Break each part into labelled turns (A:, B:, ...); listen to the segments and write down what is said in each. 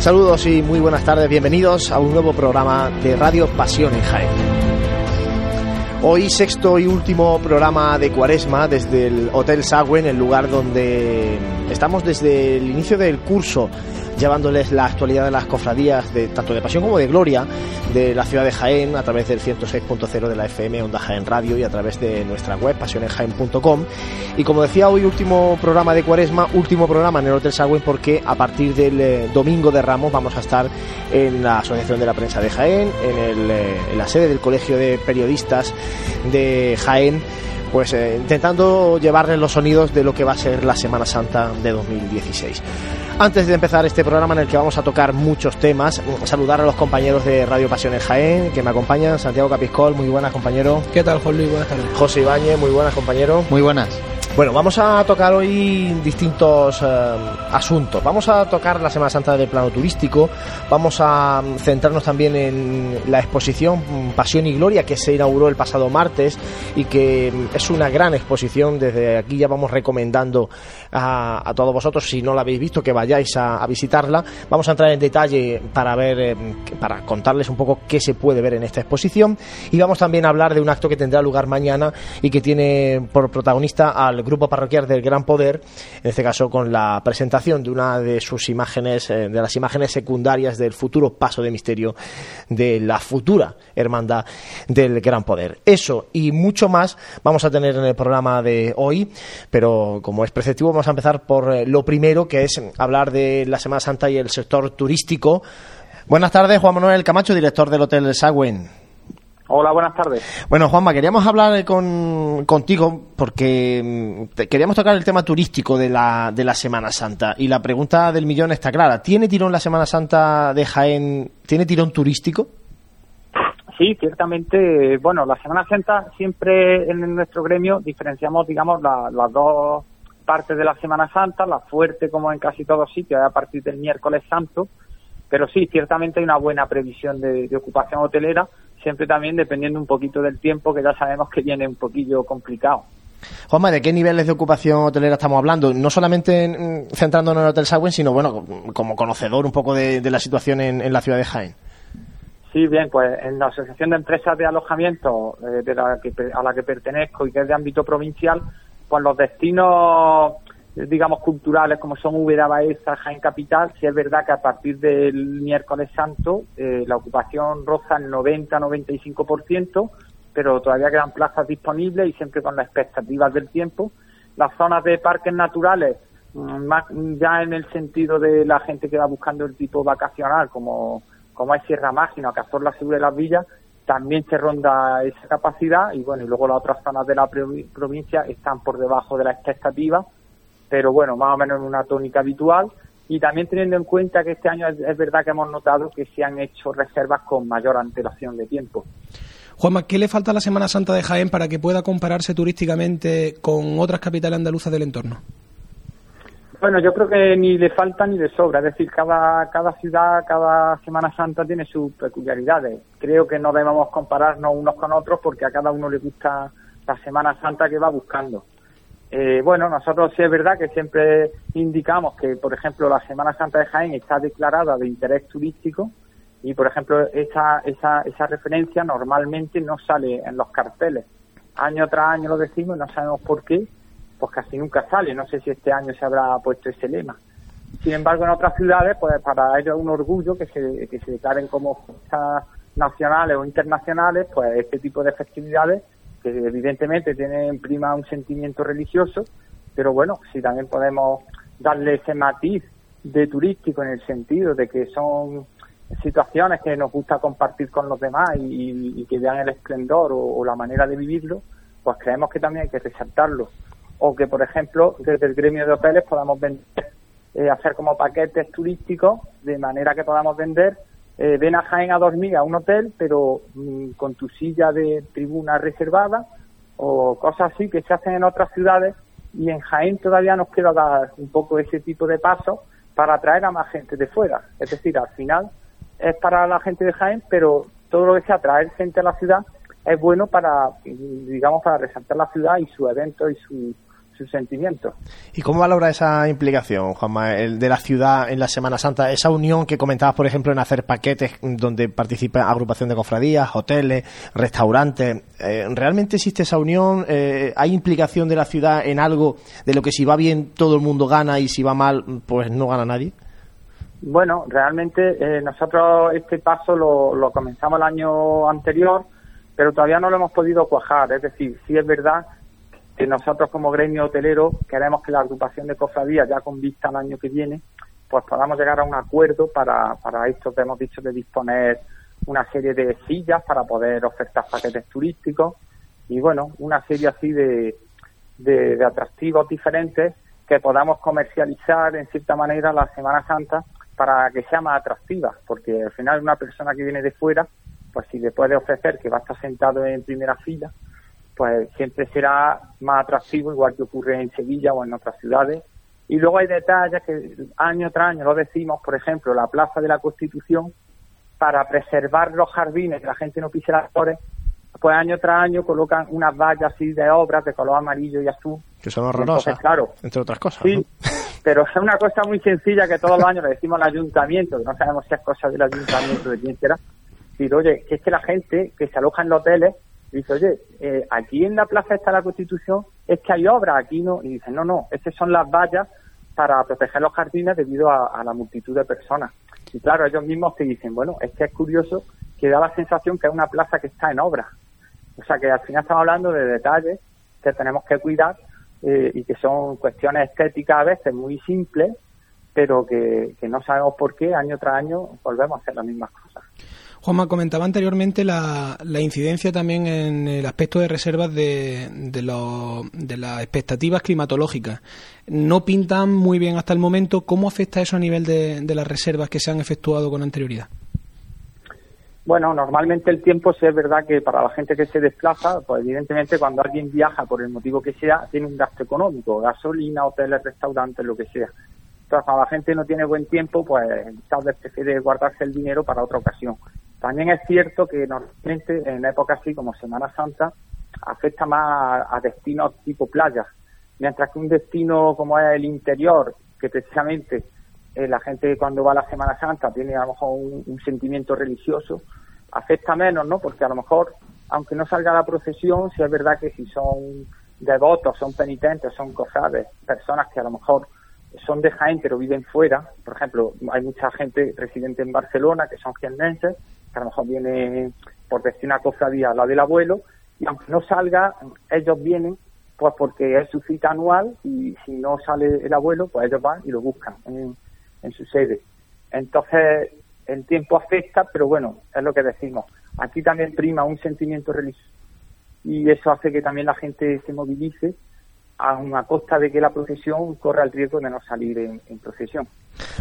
A: Saludos y muy buenas tardes, bienvenidos a un nuevo programa de Radio Pasión en Jaén. Hoy sexto y último programa de Cuaresma desde el Hotel Sagüen, el lugar donde estamos desde el inicio del curso llevándoles la actualidad de las cofradías de tanto de pasión como de gloria de la ciudad de Jaén a través del 106.0 de la FM Onda Jaén Radio y a través de nuestra web pasionenjaén.com y como decía hoy último programa de Cuaresma último programa en el Hotel Sagüen porque a partir del eh, domingo de Ramos vamos a estar en la Asociación de la Prensa de Jaén en, el, eh, en la sede del Colegio de Periodistas de Jaén pues eh, intentando llevarles los sonidos de lo que va a ser la Semana Santa de 2016. Antes de empezar este programa en el que vamos a tocar muchos temas, saludar a los compañeros de Radio Pasiones Jaén que me acompañan. Santiago Capiscol, muy buenas, compañero.
B: ¿Qué tal, Juan Luis? Buenas tardes.
A: José Ibáñez, muy buenas, compañero.
C: Muy buenas.
A: Bueno, vamos a tocar hoy distintos eh, asuntos. Vamos a tocar la Semana Santa del plano turístico. Vamos a centrarnos también en la exposición Pasión y Gloria que se inauguró el pasado martes y que es una gran exposición. Desde aquí ya vamos recomendando a, todos vosotros, si no la habéis visto, que vayáis a, a visitarla. Vamos a entrar en detalle para ver, eh, para contarles un poco qué se puede ver en esta exposición. Y vamos también a hablar de un acto que tendrá lugar mañana y que tiene por protagonista al grupo parroquial del Gran Poder, en este caso con la presentación de una de sus imágenes, eh, de las imágenes secundarias del futuro paso de misterio de la futura hermandad del Gran Poder. Eso y mucho más vamos a tener en el programa de hoy, pero como es preceptivo vamos a empezar por eh, lo primero, que es hablar de la Semana Santa y el sector turístico. Buenas tardes, Juan Manuel Camacho, director del Hotel Sagüen.
D: Hola, buenas tardes.
A: Bueno, Juanma, queríamos hablar con, contigo porque mm, queríamos tocar el tema turístico de la, de la Semana Santa. Y la pregunta del millón está clara. ¿Tiene tirón la Semana Santa de Jaén? ¿Tiene tirón turístico?
D: Sí, ciertamente, bueno, la Semana Santa siempre en nuestro gremio diferenciamos, digamos, la- las dos partes de la Semana Santa, la fuerte como en casi todos sitios, a partir del miércoles santo, pero sí, ciertamente hay una buena previsión de, de ocupación hotelera, siempre también dependiendo un poquito del tiempo, que ya sabemos que viene un poquillo complicado.
A: Juanma, ¿de qué niveles de ocupación hotelera estamos hablando? No solamente en- centrándonos en el Hotel Sagüen, sino, bueno, como conocedor un poco de, de la situación en, en la ciudad de Jaén.
D: Sí, bien, pues en la Asociación de Empresas de Alojamiento eh, de la que, a la que pertenezco y que es de ámbito provincial, pues los destinos, digamos, culturales como son Úbeda, Baeza, Jaén Capital, sí es verdad que a partir del miércoles santo eh, la ocupación roza el 90-95%, pero todavía quedan plazas disponibles y siempre con las expectativas del tiempo. Las zonas de parques naturales, mm, ya en el sentido de la gente que va buscando el tipo vacacional, como, como es Sierra Mágina Cazorla Segura de las Villas, también se ronda esa capacidad y bueno, y luego las otras zonas de la provi- provincia están por debajo de la expectativa, pero bueno, más o menos en una tónica habitual. Y también teniendo en cuenta que este año es, es verdad que hemos notado que se han hecho reservas con mayor antelación de tiempo.
B: Juanma, ¿qué le falta a la Semana Santa de Jaén para que pueda compararse turísticamente con otras capitales andaluzas del entorno?
D: Bueno, yo creo que ni le falta ni le sobra, es decir, cada, cada ciudad, cada Semana Santa tiene sus peculiaridades. Creo que no debemos compararnos unos con otros porque a cada uno le gusta la Semana Santa que va buscando. Eh, bueno, nosotros sí es verdad que siempre indicamos que, por ejemplo, la Semana Santa de Jaén está declarada de interés turístico y, por ejemplo, esa, esa, esa referencia normalmente no sale en los carteles. Año tras año lo decimos y no sabemos por qué, pues casi nunca sale. No sé si este año se habrá puesto ese lema. Sin embargo, en otras ciudades, pues para ellos es un orgullo que se, que se declaren como fiestas nacionales o internacionales, pues este tipo de festividades que evidentemente tienen prima un sentimiento religioso, pero bueno, si también podemos darle ese matiz de turístico en el sentido de que son situaciones que nos gusta compartir con los demás y, que vean el esplendor o, o la manera de vivirlo, pues creemos que también hay que resaltarlo. O que, por ejemplo, desde el gremio de hoteles podamos vender, eh, hacer como paquetes turísticos de manera que podamos vender eh, ven a Jaén a dormir a un hotel, pero mm, con tu silla de tribuna reservada o cosas así que se hacen en otras ciudades y en Jaén todavía nos queda dar un poco ese tipo de paso para atraer a más gente de fuera. Es decir, al final es para la gente de Jaén, pero todo lo que sea traer gente a la ciudad es bueno para, digamos, para resaltar la ciudad y sus eventos y su- sus sentimientos.
A: ¿Y cómo valora esa implicación, Juanma, el de la ciudad en la Semana Santa? Esa unión que comentabas, por ejemplo, en hacer paquetes donde participa agrupación de cofradías, hoteles, restaurantes. Eh, ¿Realmente existe esa unión? Eh, ¿Hay implicación de la ciudad en algo de lo que si va bien todo el mundo gana y si va mal, pues no gana nadie?
D: Bueno, realmente eh, nosotros este paso lo, lo comenzamos el año anterior, pero todavía no lo hemos podido cuajar. Es decir, sí es verdad que nosotros como gremio hotelero queremos que la agrupación de cofradías, ya con vista al año que viene, pues podamos llegar a un acuerdo para, para esto que hemos dicho de disponer una serie de sillas para poder ofertar paquetes turísticos y bueno, una serie así de, de, de atractivos diferentes que podamos comercializar en cierta manera la Semana Santa para que sea más atractiva, porque al final una persona que viene de fuera, pues si le puede ofrecer que va a estar sentado en primera fila, pues siempre será más atractivo, igual que ocurre en Sevilla o en otras ciudades. Y luego hay detalles que año tras año lo decimos, por ejemplo, la Plaza de la Constitución, para preservar los jardines, que la gente no pise las flores, pues año tras año colocan unas vallas así de obras de color amarillo y azul.
A: Que son horrorosas, claro, entre otras cosas.
D: Sí, pero es una cosa muy sencilla que todos los años le decimos al ayuntamiento, que no sabemos si es cosa del ayuntamiento, de quién será. Oye, que es que la gente que se aloja en los hoteles dice, oye, eh, aquí en la plaza está la Constitución, es que hay obras, aquí no. Y dicen, no, no, estas son las vallas para proteger los jardines debido a, a la multitud de personas. Y claro, ellos mismos te dicen, bueno, es que es curioso que da la sensación que es una plaza que está en obra. O sea que al final estamos hablando de detalles que tenemos que cuidar eh, y que son cuestiones estéticas a veces muy simples, pero que, que no sabemos por qué año tras año volvemos a hacer las mismas cosas.
B: Juanma, comentaba anteriormente la, incidencia también en el aspecto de reservas de, de, lo, de, las expectativas climatológicas. No pintan muy bien hasta el momento. ¿Cómo afecta eso a nivel de, de las reservas que se han efectuado con anterioridad?
D: Bueno, normalmente el tiempo sí es verdad que para la gente que se desplaza, pues evidentemente cuando alguien viaja por el motivo que sea, tiene un gasto económico, gasolina, hoteles, restaurantes, lo que sea. Entonces, cuando la gente no tiene buen tiempo, pues tal vez prefiere guardarse el dinero para otra ocasión. También es cierto que normalmente en épocas así como Semana Santa afecta más a, destinos tipo playas, mientras que un destino como es el interior, que precisamente eh, la gente cuando va a la Semana Santa tiene a lo mejor un, un, sentimiento religioso, afecta menos, ¿no? Porque a lo mejor, aunque no salga la procesión, sí es verdad que si son devotos, son penitentes, son cofrades, personas que a lo mejor son de Jaén pero viven fuera, por ejemplo, hay mucha gente residente en Barcelona que son jiennenses, que a lo mejor viene por decir una cofradía a la del abuelo, y aunque no salga, ellos vienen pues porque es su cita anual y si no sale el abuelo, pues ellos van y lo buscan en, en su sede. Entonces, el tiempo afecta, pero bueno, es lo que decimos. Aquí también prima un sentimiento religioso y eso hace que también la gente se movilice a una costa de que la procesión corra el riesgo de no salir en, en procesión.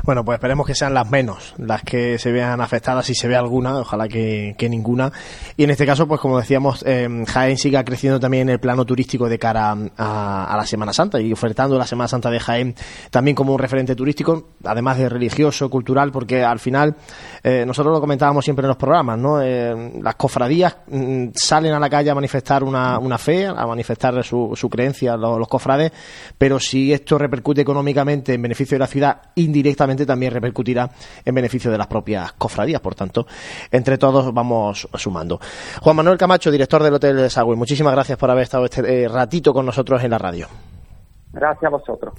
A: Bueno, pues esperemos que sean las menos las que se vean afectadas, si se ve alguna, ojalá que, que ninguna. Y en este caso, pues como decíamos, eh, Jaén siga creciendo también en el plano turístico de cara a, a, la Semana Santa y ofertando la Semana Santa de Jaén también como un referente turístico, además de religioso, cultural, porque al final, eh, nosotros lo comentábamos siempre en los programas, ¿no? Eh, las cofradías mm, salen a la calle a manifestar una, una fe, a manifestar su, su creencia, los, los, cofrades, pero si esto repercute económicamente en beneficio de la ciudad, indirectamente también repercutirá en beneficio de las propias cofradías. Por tanto, entre todos vamos sumando. Juan Manuel Camacho, director del Hotel de Sagüe, muchísimas gracias por haber estado este eh, ratito con nosotros en la radio.
D: Gracias a vosotros.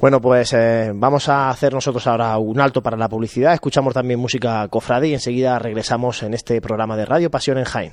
A: Bueno, pues eh, vamos a hacer nosotros ahora un alto para la publicidad. Escuchamos también música cofrade y enseguida regresamos en este programa de Radio Pasión en Jaén.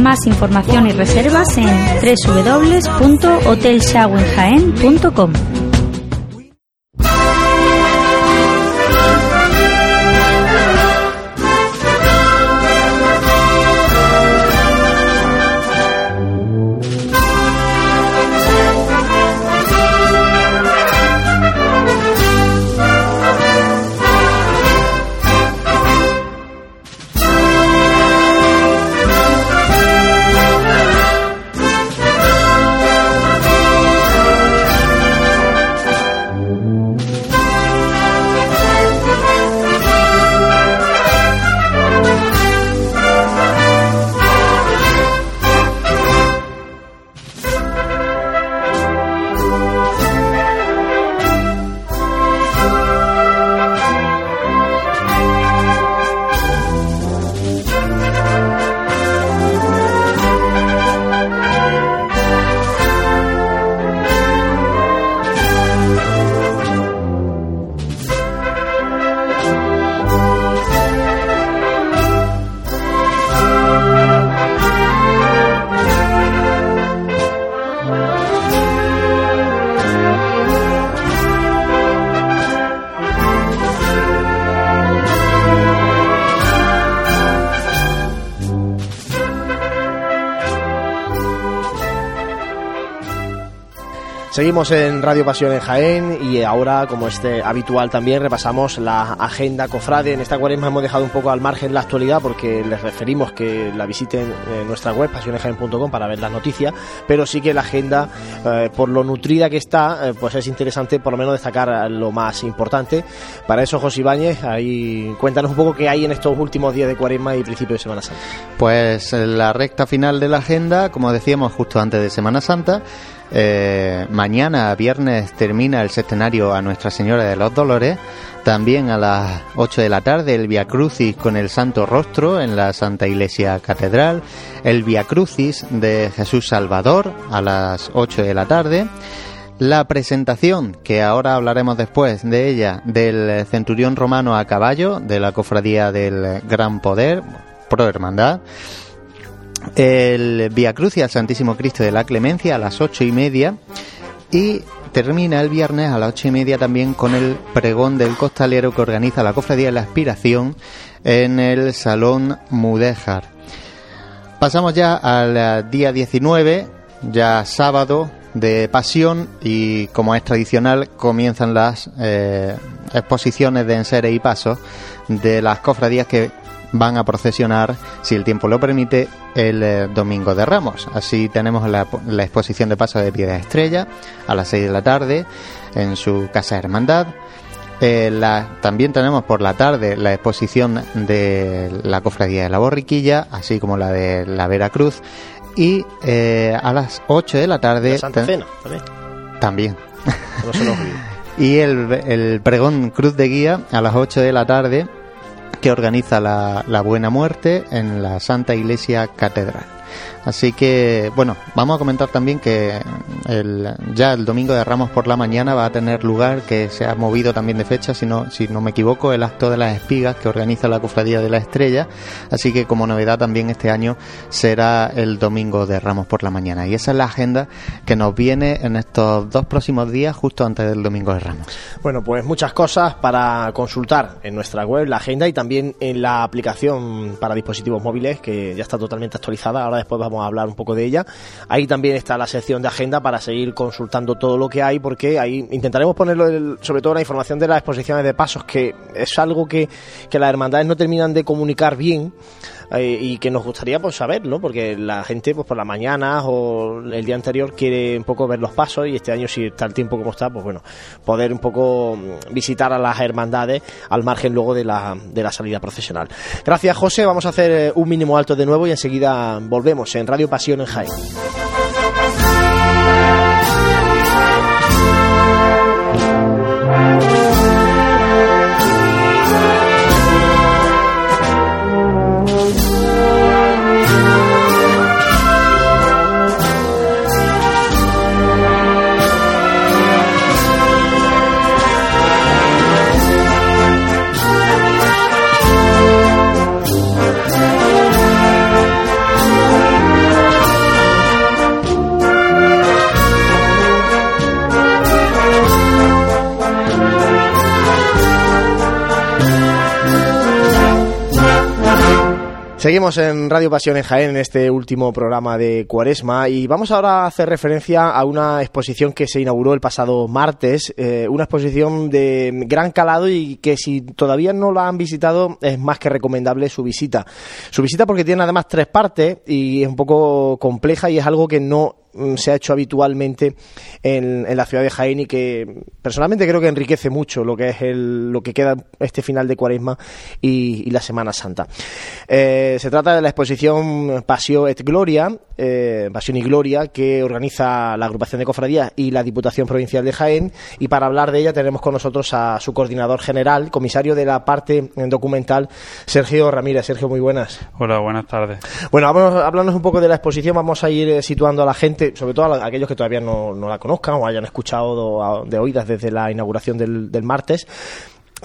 E: Más información y reservas en www.hotelshawenjaen.com.
A: Seguimos en Radio Pasión en Jaén y ahora, como este habitual también, repasamos la agenda cofrade. En esta cuaresma hemos dejado un poco al margen la actualidad porque les referimos que la visiten en nuestra web, pasionesjaén.com, para ver las noticias, pero sí que la agenda, eh, por lo nutrida que está, eh, pues es interesante por lo menos destacar lo más importante. Para eso, José Ibáñez, ahí cuéntanos un poco qué hay en estos últimos días de cuaresma y principio de Semana Santa.
F: Pues la recta final de la agenda, como decíamos justo antes de Semana Santa, eh, mañana, viernes, termina el septenario a Nuestra Señora de los Dolores. También a las 8 de la tarde el Via Crucis con el Santo Rostro en la Santa Iglesia Catedral. El Via Crucis de Jesús Salvador a las 8 de la tarde. La presentación, que ahora hablaremos después de ella, del Centurión Romano a caballo de la Cofradía del Gran Poder, Pro Hermandad el Via Crucis al Santísimo Cristo de la Clemencia a las ocho y media y termina el viernes a las ocho y media también con el pregón del costalero que organiza la Cofradía de la Aspiración en el Salón Mudéjar. Pasamos ya al día 19, ya sábado de Pasión y como es tradicional comienzan las eh, exposiciones de enseres y pasos de las cofradías que van a procesionar, si el tiempo lo permite, el eh, domingo de Ramos. Así tenemos la, exposición de paso de Piedra Estrella a las 6 de la tarde en su Casa Hermandad. Eh, también tenemos por la tarde la exposición de la Cofradía de la Borriquilla, así como la de la Veracruz. Y eh, a las 8 de la tarde.
A: Santa Cena, también.
F: También. y el, el pregón Cruz de Guía a las 8 de la tarde que organiza la, Buena Muerte en la Santa Iglesia Catedral. Así que, bueno, vamos a comentar también que el, ya el domingo de Ramos por la mañana va a tener lugar, que se ha movido también de fecha, si no, si no me equivoco, el acto de las espigas que organiza la Cofradía de la Estrella. Así que como novedad también este año será el domingo de Ramos por la mañana. Y esa es la agenda que nos viene en estos dos próximos días, justo antes del domingo de Ramos.
A: Bueno, pues muchas cosas para consultar en nuestra web, la agenda y también en la aplicación para dispositivos móviles, que ya está totalmente actualizada. Ahora después vamos a hablar un poco de ella. Ahí también está la sección de agenda para seguir consultando todo lo que hay, porque ahí intentaremos ponerlo, sobre todo la información de las exposiciones de pasos, que es algo que, que las hermandades no terminan de comunicar bien. Eh, y que nos gustaría pues saber, ¿no? Porque la gente pues por la mañana o el día anterior quiere un poco ver los pasos y este año si está el tiempo como está, pues bueno, poder un poco mm, visitar a las hermandades al margen luego de la, de la salida profesional. Gracias José, vamos a hacer eh, un mínimo alto de nuevo y enseguida volvemos en Radio Pasión en Jaén. Seguimos en Radio Pasión en Jaén en este último programa de Cuaresma y vamos ahora a hacer referencia a una exposición que se inauguró el pasado martes, eh, una exposición de gran calado y que si todavía no la han visitado es más que recomendable su visita. Su visita porque tiene además tres partes y es un poco compleja y es algo que no se ha hecho habitualmente en, la ciudad de Jaén y que personalmente creo que enriquece mucho lo que es el, lo que queda este final de Cuaresma y, la Semana Santa. Eh, se trata de la exposición Pasio et Gloria, eh, Pasión y Gloria, que organiza la agrupación de cofradías y la Diputación Provincial de Jaén. Y para hablar de ella tenemos con nosotros a su coordinador general, comisario de la parte documental, Sergio Ramírez. Sergio, muy buenas.
G: Hola, buenas tardes.
A: Bueno, vamos un poco de la exposición. Vamos a ir eh, situando a la gente sobre todo a aquellos que todavía no, la conozcan o hayan escuchado de oídas desde la inauguración del, del martes,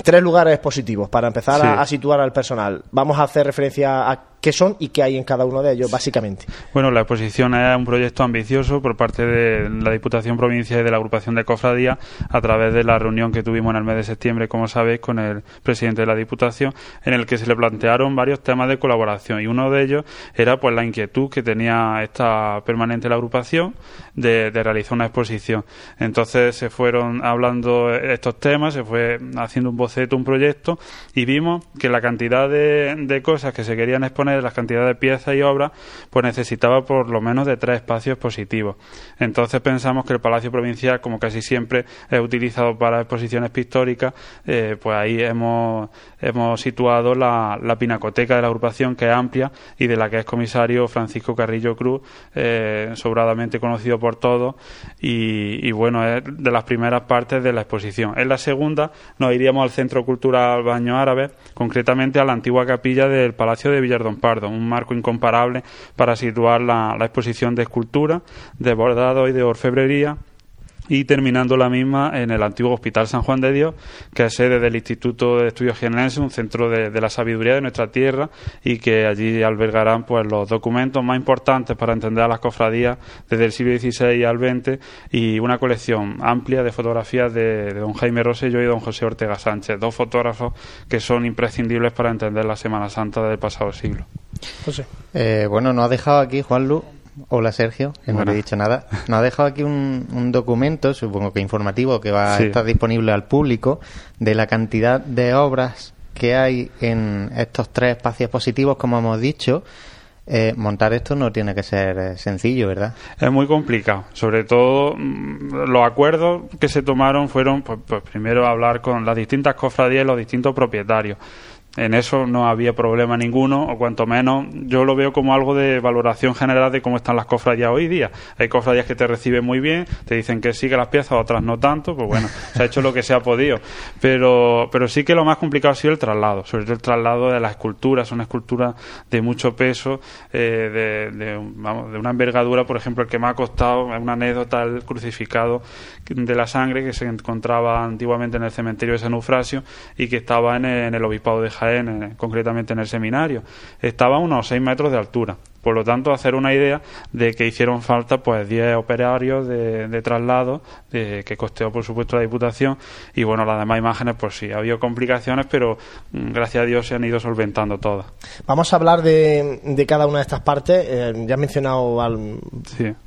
A: tres lugares positivos para empezar a, situar al personal. Vamos a hacer referencia a qué son y qué hay en cada uno de ellos, básicamente.
G: Bueno, la exposición es un proyecto ambicioso por parte de la Diputación Provincial y de la agrupación de cofradía a través de la reunión que tuvimos en el mes de septiembre, como sabéis, con el presidente de la Diputación, en el que se le plantearon varios temas de colaboración y uno de ellos era pues la inquietud que tenía esta permanente la agrupación de, de realizar una exposición. Entonces se fueron hablando estos temas, se fue haciendo un boceto, un proyecto, y vimos que la cantidad de, de cosas que se querían exponer, la cantidad de piezas y obras, pues necesitaba por lo menos de tres espacios positivos. Entonces pensamos que el Palacio Provincial, como casi siempre es utilizado para exposiciones pictóricas, eh, pues ahí hemos, hemos situado la, la, pinacoteca de la agrupación, que es amplia y de la que es comisario Francisco Carrillo Cruz, eh, sobradamente conocido por todos, y, y bueno, es de las primeras partes de la exposición. En la segunda nos iríamos al Centro Cultural Baño Árabe, concretamente a la antigua capilla del Palacio de Villardón Un marco incomparable para situar la, la exposición de escultura, de bordado y de orfebrería y terminando la misma en el antiguo Hospital San Juan de Dios, que es sede del Instituto de Estudios Generales, un centro de, la sabiduría de nuestra tierra y que allí albergarán pues los documentos más importantes para entender a las cofradías desde el siglo XVI al XX y una colección amplia de fotografías de, don Jaime Rosello y don José Ortega Sánchez, dos fotógrafos que son imprescindibles para entender la Semana Santa del pasado siglo.
F: José. Eh, bueno, nos ha dejado aquí Juan Lu Hola Sergio, que no le he dicho nada. Nos ha dejado aquí un, documento, supongo que informativo, que va a estar disponible al público, de la cantidad de obras que hay en estos tres espacios positivos, como hemos dicho. Eh, montar esto no tiene que ser eh, sencillo, ¿verdad?
G: Es muy complicado. Sobre todo, mm, los acuerdos que se tomaron fueron, pues, pues primero hablar con las distintas cofradías y los distintos propietarios en eso no había problema ninguno, o cuanto menos yo lo veo como algo de valoración general de cómo están las cofradías hoy día. Hay cofradías que te reciben muy bien, te dicen que sí que las piezas, otras no tanto, pues bueno, se ha hecho lo que se ha podido. Pero, pero sí que lo más complicado ha sido el traslado, sobre todo el traslado de las esculturas, son esculturas de mucho peso, eh, de, de, vamos, de una envergadura, por ejemplo, el que me ha costado, una anécdota, el crucificado de la sangre que se encontraba antiguamente en el cementerio de San Eufrasio y que estaba en el, en el obispado de Jaén, concretamente en el seminario. Estaba a unos 6 metros de altura Por lo tanto, hacer una idea de que hicieron falta pues 10 operarios de, traslado de, que costeó, por supuesto, la Diputación. Y bueno, las demás imágenes, pues sí, ha habido complicaciones, pero mm, gracias a Dios se han ido solventando todas.
A: Vamos a hablar de, de cada una de estas partes. Eh, ya he mencionado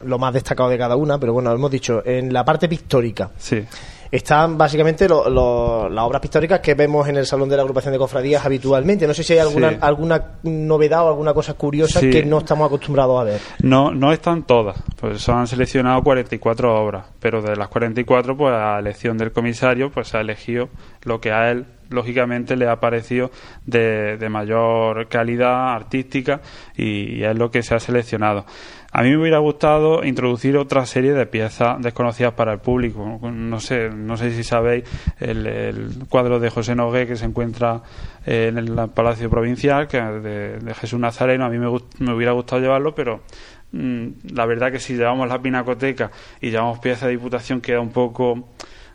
A: lo más destacado de cada una, pero bueno, hemos dicho, en la parte pictórica.
G: Sí
A: están básicamente las obras pictóricas que vemos en el Salón de la Agrupación de Cofradías habitualmente. No sé si hay alguna, alguna novedad o alguna cosa curiosa que no estamos acostumbrados a ver.
G: No, no están todas. Pues se han seleccionado 44 obras, pero de las 44, pues a elección del comisario, pues se ha elegido lo que a él lógicamente le ha parecido de, de mayor calidad artística y es lo que se ha seleccionado. A mí me hubiera gustado introducir otra serie de piezas desconocidas para el público. No sé, no sé si sabéis el, cuadro de José Nogué que se encuentra en el Palacio Provincial, que de, Jesús Nazareno. A mí me, me hubiera gustado llevarlo, pero mm, la verdad que si llevamos la pinacoteca y llevamos piezas de diputación queda un poco,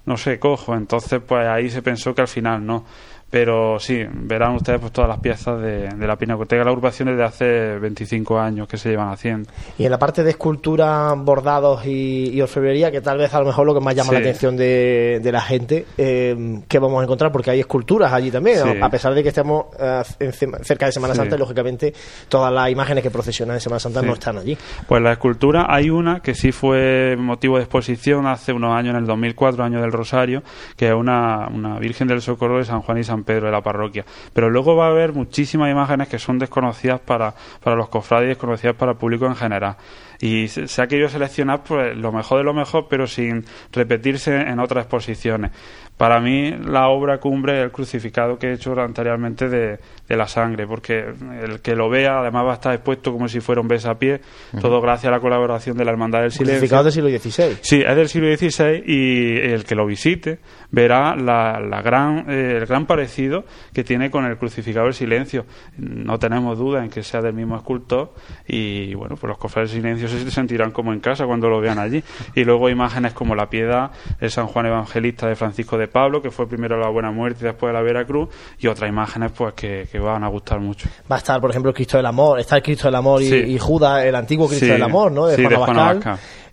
G: no sé, cojo. Entonces, pues ahí se pensó que al final no. Pero sí, verán ustedes pues todas las piezas de, la Pinacoteca de la agrupación desde hace 25 años que se llevan haciendo.
A: Y en la parte de escultura, bordados y, orfebrería, que tal vez a lo mejor lo que más llama la atención de, la gente, eh, ¿qué vamos a encontrar? Porque hay esculturas allí también, a pesar de que estemos eh, cerca de Semana Santa, y lógicamente todas las imágenes que procesionan en Semana Santa no están allí.
G: Pues la escultura, hay una que sí fue motivo de exposición hace unos años, en el 2004, año del Rosario, que es una, una Virgen del Socorro de San Juan y San Pedro de la parroquia. Pero luego va a haber muchísimas imágenes que son desconocidas para, para los cofrades y desconocidas para el público en general y se ha querido seleccionar pues, lo mejor de lo mejor, pero sin repetirse en otras exposiciones. Para mí, la obra cumbre es el crucificado que he hecho anteriormente de, de, la sangre, porque el que lo vea además va a estar expuesto como si fuera un besapié, todo gracias a la colaboración de la Hermandad del Silencio.
A: Crucificado del siglo XVI.
G: Sí, es del siglo XVI y el que lo visite verá la, la gran, eh, el gran parecido que tiene con el crucificado del Silencio. No tenemos duda en que sea del mismo escultor y, bueno, pues los cofres del Silencio se sentirán como en casa cuando lo vean allí. Y luego imágenes como la piedad, el San Juan Evangelista de Francisco de Pablo, que fue primero la Buena Muerte y después la Veracruz, y otras imágenes pues que, van a gustar mucho.
A: Va a estar, por ejemplo, el Cristo del Amor, está el Cristo del Amor y, Judas, el antiguo Cristo del Amor, ¿no? De Juan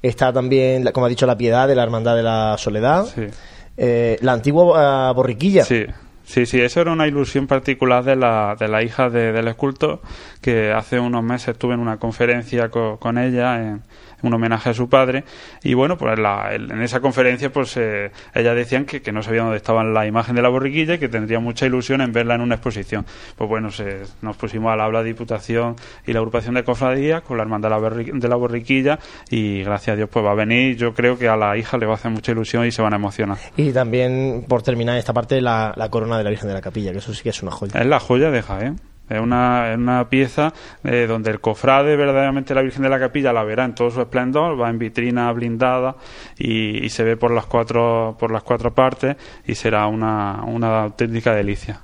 A: Está también, como ha dicho, la piedad de la Hermandad de la Soledad. Eh, la antigua uh, borriquilla.
G: Sí. Sí, sí, eso era una ilusión particular de la, de la hija del escultor, que hace unos meses estuve en una conferencia con ella en, un homenaje a su padre. Y bueno, pues en esa conferencia, pues eh, ellas decían que, que, no sabían dónde estaba la imagen de la borriquilla y que tendría mucha ilusión en verla en una exposición. Pues bueno, se, nos pusimos al habla Diputación y la agrupación de cofradías con la hermandad de la borriquilla y gracias a Dios pues va a venir. Yo creo que a la hija le va a hacer mucha ilusión y se van a emocionar.
A: Y también, por terminar esta parte, la, la corona de la Virgen de la Capilla, que eso sí que es una joya.
G: Es la joya de Jaén. Es una, una pieza eh, donde el cofrade, verdaderamente la Virgen de la Capilla, la verá en todo su esplendor, va en vitrina blindada y, se ve por las cuatro, por las cuatro partes y será una, una auténtica delicia.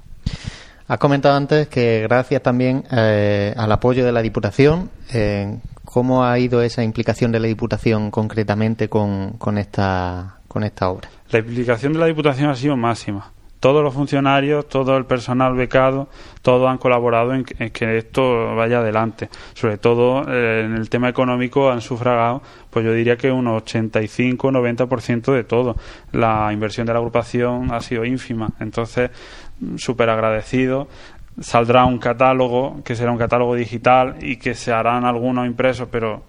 F: Has comentado antes que gracias también eh, al apoyo de la Diputación, eh, ¿cómo ha ido esa implicación de la Diputación concretamente con, con, esta, con esta obra?
G: La implicación de la Diputación ha sido máxima todos los funcionarios, todo el personal becado, todos han colaborado en que, esto vaya adelante. Sobre todo eh, en el tema económico han sufragado, pues yo diría que un 85-90% de todo. La inversión de la agrupación ha sido ínfima. Entonces, súper agradecido saldrá un catálogo que será un catálogo digital y que se harán algunos impresos, pero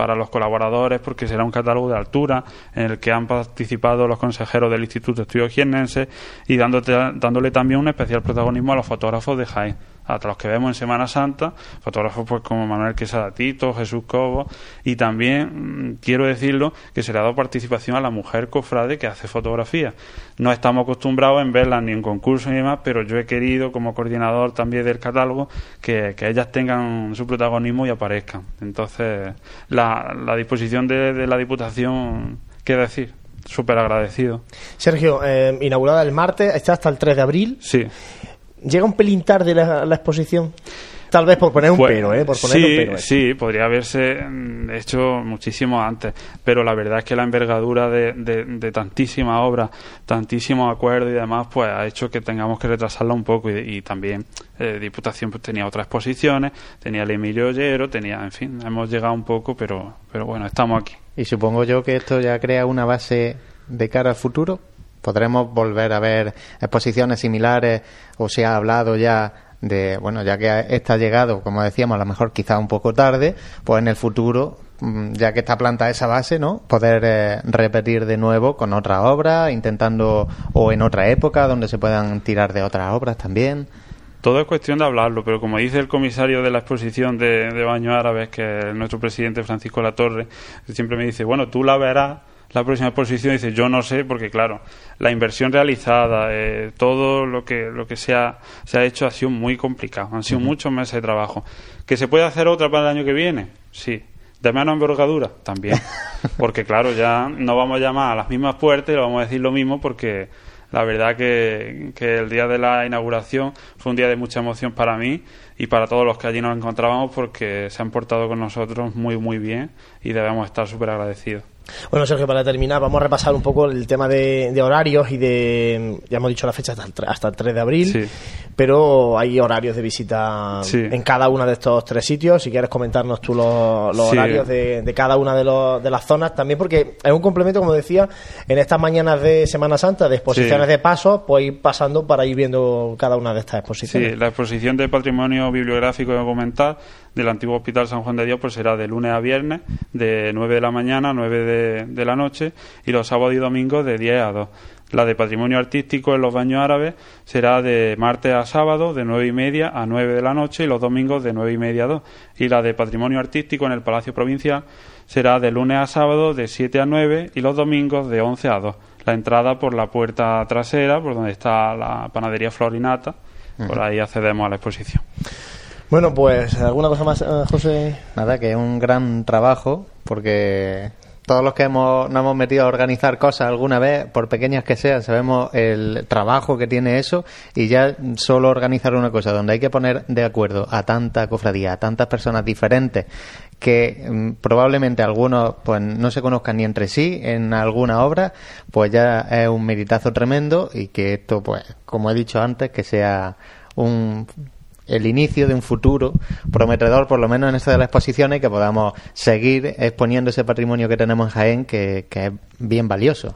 G: para los colaboradores porque será un catálogo de altura en el que han participado los consejeros del Instituto Estudios Jiennenses y dándole también un especial protagonismo a los fotógrafos de Jaén a los que vemos en Semana Santa, fotógrafos pues como Manuel Quesada Tito, Jesús Cobo, y también mm, quiero decirlo que se le ha dado participación a la mujer cofrade que hace fotografía. No estamos acostumbrados en verlas ni en concursos ni demás, pero yo he querido como coordinador también del catálogo que, ellas tengan su protagonismo y aparezcan. Entonces, la, la disposición de, la Diputación, ¿qué decir? Súper agradecido.
A: Sergio, eh, inaugurada el martes, está hasta el 3 de abril.
G: Sí.
A: ¿Llega un pelín tarde la, exposición? Tal vez por poner un
G: Pues,
A: pero, ¿eh? Por poner
G: sí,
A: un pero. ¿eh?
G: sí, podría haberse mm, hecho muchísimo antes, pero la verdad es que la envergadura de, de, de tantísimas obras, tantísimos acuerdos y demás, pues ha hecho que tengamos que retrasarla un poco y, y también eh, Diputación pues, tenía otras exposiciones, tenía el Emilio Ollero, tenía, en fin, hemos llegado un poco, pero, pero bueno, estamos aquí.
F: Y supongo yo que esto ya crea una base de cara al futuro. Podremos volver a ver exposiciones similares o se ha hablado ya de, bueno, ya que esta ha llegado, como decíamos, a lo mejor quizá un poco tarde, pues en el futuro, mm, ya que está plantada esa base, ¿no? Poder eh, repetir de nuevo con otra obra, intentando, o en otra época, donde se puedan tirar de otras obras también.
G: Todo es cuestión de hablarlo, pero como dice el comisario de la exposición de, de Baños Árabes, que es nuestro presidente Francisco Latorre, siempre me dice, bueno, tú la verás la próxima exposición, dice, yo no sé, porque claro, la inversión realizada, eh, todo lo que, lo que se ha, se ha hecho ha sido muy complicado, han sido muchos meses de trabajo. ¿Que se puede hacer otra para el año que viene? Sí. ¿De menos envergadura? También. Porque claro, ya no vamos a llamar a las mismas puertas y le vamos a decir lo mismo porque la verdad que, que el día de la inauguración fue un día de mucha emoción para mí y para todos los que allí nos encontrábamos porque se han portado con nosotros muy muy bien y debemos estar súper agradecidos.
A: Bueno, Sergio, para terminar, vamos a repasar un poco el tema de, de horarios y de. Ya hemos dicho la fecha hasta el, hasta el 3 de abril,
G: Sí.
A: pero hay horarios de visita
G: Sí.
A: en cada uno de estos tres sitios. Si quieres comentarnos tú los, los
G: Sí.
A: horarios de, de cada una de, los, de las zonas, también porque es un complemento, como decía, en estas mañanas de Semana Santa, de exposiciones de pasos, pues ir pasando para ir viendo cada una de estas exposiciones.
G: Sí, la exposición de patrimonio bibliográfico y documental del antiguo Hospital San Juan de Dios pues será de lunes a viernes, de 9 de la mañana a 9 de, de la noche y los sábados y domingos de 10 a 2. La de patrimonio artístico en los baños árabes será de martes a sábado de 9 y media a 9 de la noche y los domingos de 9 y media a 2. Y la de patrimonio artístico en el Palacio Provincial será de lunes a sábado de 7 a 9 y los domingos de 11 a 2. La entrada por la puerta trasera, por donde está la panadería Florinata, por ahí accedemos a la exposición.
A: Bueno, pues, ¿alguna cosa más, eh, José?
F: Nada, que es un gran trabajo, porque todos los que hemos, nos hemos metido a organizar cosas alguna vez, por pequeñas que sean, sabemos el trabajo que tiene eso y ya solo organizar una cosa donde hay que poner de acuerdo a tanta cofradía, a tantas personas diferentes que mm, probablemente algunos pues no se conozcan ni entre sí en alguna obra, pues ya es un meritazo tremendo y que esto pues como he dicho antes que sea un el inicio de un futuro prometedor, por lo menos en esta de las exposiciones, que podamos seguir exponiendo ese patrimonio que tenemos en Jaén, que, que es bien valioso.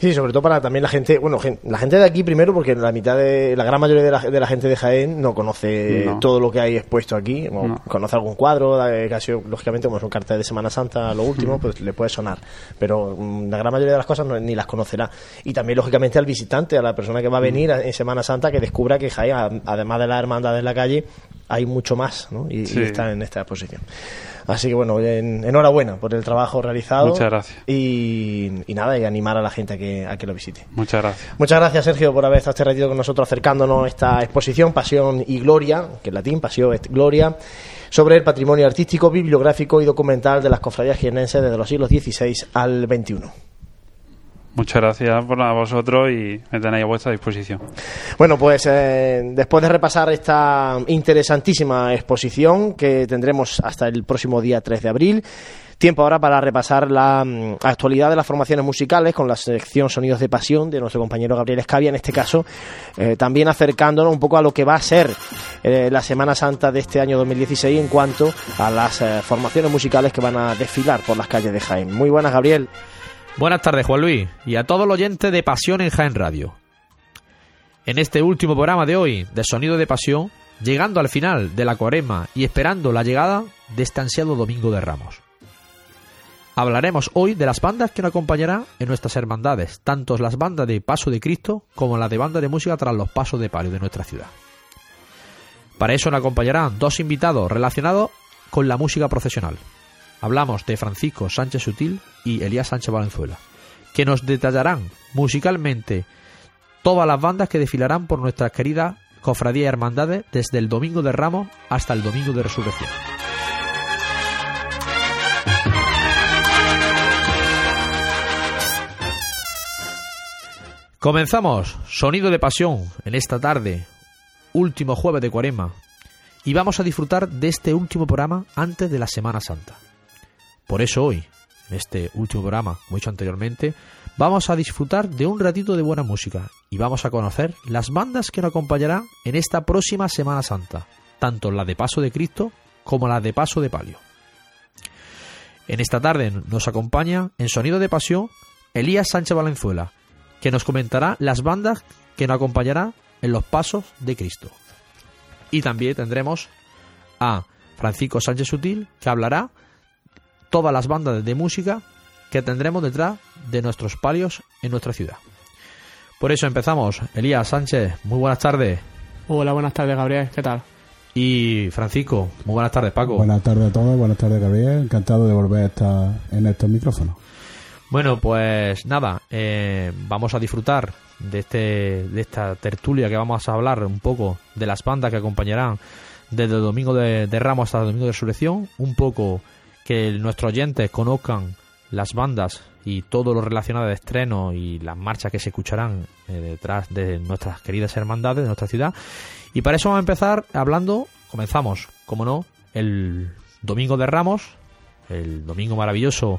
A: Sí, sobre todo para también la gente, bueno, la gente de aquí primero, porque la mitad de, la gran mayoría de la, de la gente de Jaén no conoce
G: No.
A: todo lo que hay expuesto aquí, o
G: No.
A: conoce algún cuadro, que ha sido, lógicamente, como es un cartel de Semana Santa, lo último, pues le puede sonar, pero mm, la gran mayoría de las cosas no- ni las conocerá. Y también, lógicamente, al visitante, a la persona que va a venir en Semana Santa, que descubra que Jaén, además de la hermandad de la calle, hay mucho más, ¿no? Y, está en esta exposición. Así que bueno, en- enhorabuena por el trabajo realizado.
G: Muchas gracias.
A: Y, y nada, y animar a la gente a que, a que lo visite.
G: Muchas gracias.
A: Muchas gracias, Sergio, por haber estado este ratito con nosotros acercándonos a esta exposición Pasión y Gloria, que en latín, Pasión et Gloria, sobre el patrimonio artístico, bibliográfico y documental de las cofradías jienenses desde los siglos XVI al XXI.
G: Muchas gracias por a vosotros y me tenéis a vuestra disposición.
A: Bueno, pues eh, después de repasar esta interesantísima exposición que tendremos hasta el próximo día 3 de abril, tiempo ahora para repasar la mm, actualidad de las formaciones musicales con la sección Sonidos de Pasión de nuestro compañero Gabriel Escavia, en este caso eh, también acercándonos un poco a lo que va a ser eh, la Semana Santa de este año 2016 en cuanto a las eh, formaciones musicales que van a desfilar por las calles de Jaén. Muy buenas, Gabriel.
H: Buenas tardes, Juan Luis, y a todo el oyente de Pasión en Jaén Radio. En este último programa de hoy, de Sonido de Pasión, llegando al final de la cuaresma y esperando la llegada de este ansiado Domingo de Ramos. Hablaremos hoy de las bandas que nos acompañarán en nuestras hermandades, tanto las bandas de Paso de Cristo como las de banda de música tras los pasos de palio de nuestra ciudad. Para eso nos acompañarán dos invitados relacionados con la música profesional. Hablamos de Francisco Sánchez Sutil y Elías Sánchez Valenzuela, que nos detallarán musicalmente todas las bandas que desfilarán por nuestras queridas cofradías y hermandades desde el Domingo de Ramos hasta el Domingo de Resurrección. Comenzamos Sonido de Pasión en esta tarde, último jueves de Cuarema, y vamos a disfrutar de este último programa antes de la Semana Santa. Por eso hoy, en este último programa, como he dicho anteriormente, vamos a disfrutar de un ratito de buena música y vamos a conocer las bandas que nos acompañarán en esta próxima Semana Santa, tanto la de Paso de Cristo como la de Paso de Palio. En esta tarde nos acompaña en Sonido de Pasión Elías Sánchez Valenzuela, que nos comentará las bandas que nos acompañarán en los pasos de Cristo. Y también tendremos a Francisco Sánchez Sutil, que hablará todas las bandas de música que tendremos detrás de nuestros palios en nuestra ciudad. Por eso empezamos. Elías Sánchez, muy buenas tardes.
I: Hola, buenas tardes, Gabriel. ¿Qué tal?
H: Y Francisco, muy buenas tardes, Paco.
J: Buenas tardes a todos, buenas tardes, Gabriel. Encantado de volver a estar en estos micrófonos.
H: Bueno, pues nada, eh, vamos a disfrutar de, este, de esta tertulia que vamos a hablar un poco de las bandas que acompañarán desde el domingo de, Ramos hasta el domingo de Resurrección, un poco que nuestros oyentes conozcan las bandas y todo lo relacionado de estreno y las marchas que se escucharán eh, detrás de nuestras queridas hermandades de nuestra ciudad. Y para eso vamos a empezar hablando, comenzamos, como no, el domingo de Ramos, el domingo maravilloso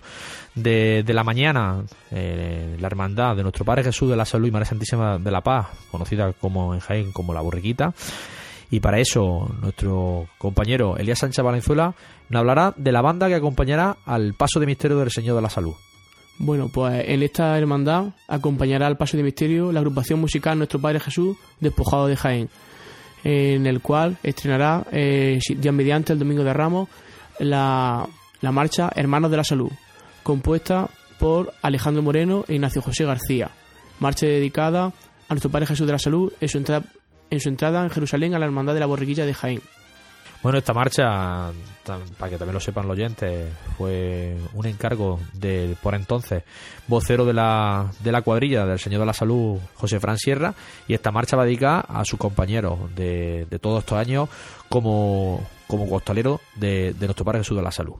H: de, la mañana, eh, la hermandad de nuestro Padre Jesús de la Salud y María Santísima de la Paz, conocida como en Jaén como la Borriquita. Y para eso, nuestro compañero Elías Sánchez Valenzuela nos hablará de la banda que acompañará al paso de misterio del Señor de la Salud.
I: Bueno, pues en esta hermandad acompañará al paso de misterio la agrupación musical Nuestro Padre Jesús Despojado de Jaén, en el cual estrenará eh, ya mediante el Domingo de Ramos la la marcha Hermanos de la Salud, compuesta por Alejandro Moreno e Ignacio José García. Marcha dedicada a nuestro Padre Jesús de la Salud en su entrada en, su entrada en Jerusalén a la Hermandad de la Borriquilla de Jaén.
H: Bueno, esta marcha, para que también lo sepan los oyentes, fue un encargo de, por entonces, vocero de la, de la cuadrilla del Señor de la Salud, José Fran Sierra, y esta marcha va dedicada a sus compañeros de, de todos estos años como, como costalero de, de nuestro Padre Jesús de la Salud.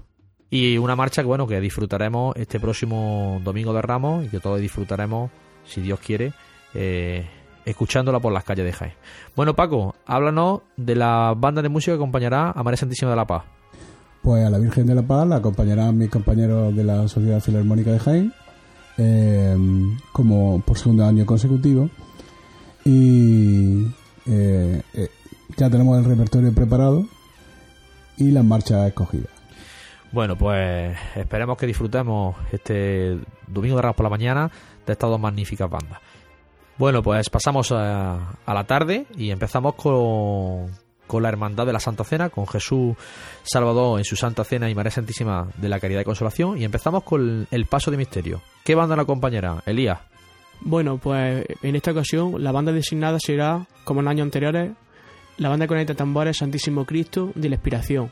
H: Y una marcha que bueno que disfrutaremos este próximo domingo de Ramos y que todos disfrutaremos, si Dios quiere, eh, escuchándola por las calles de Jaén. Bueno, Paco, háblanos de la banda de música que acompañará a María Santísima de la Paz.
J: Pues a la Virgen de la Paz la acompañarán mis compañeros de la Sociedad Filarmónica de Jaén, eh, como por segundo año consecutivo. Y eh, ya tenemos el repertorio preparado y las marchas escogidas.
H: Bueno, pues esperemos que disfrutemos este domingo de Ramos por la mañana de estas dos magníficas bandas. Bueno, pues pasamos a, la tarde y empezamos con, con, la Hermandad de la Santa Cena, con Jesús Salvador en su Santa Cena y María Santísima de la Caridad y Consolación. Y empezamos con el Paso de Misterio. ¿Qué banda la acompañará? Elías.
I: Bueno, pues en esta ocasión la banda designada será, como en años anteriores, la banda con tambores Santísimo Cristo de la Inspiración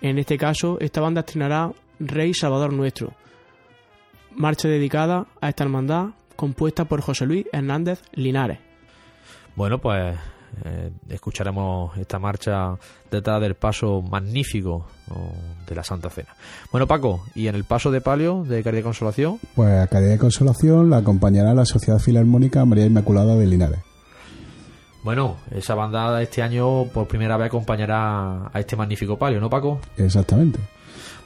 I: en este caso, esta banda estrenará Rey Salvador Nuestro, marcha dedicada a esta hermandad compuesta por José Luis Hernández Linares.
H: Bueno, pues eh, escucharemos esta marcha detrás del paso magnífico de la Santa Cena. Bueno, Paco, ¿y en el paso de palio de Caridad y Consolación?
J: Pues a Caridad y Consolación la acompañará la Sociedad Filarmónica María Inmaculada de Linares.
H: Bueno, esa banda este año por primera vez acompañará a este magnífico palio, ¿no, Paco?
J: Exactamente.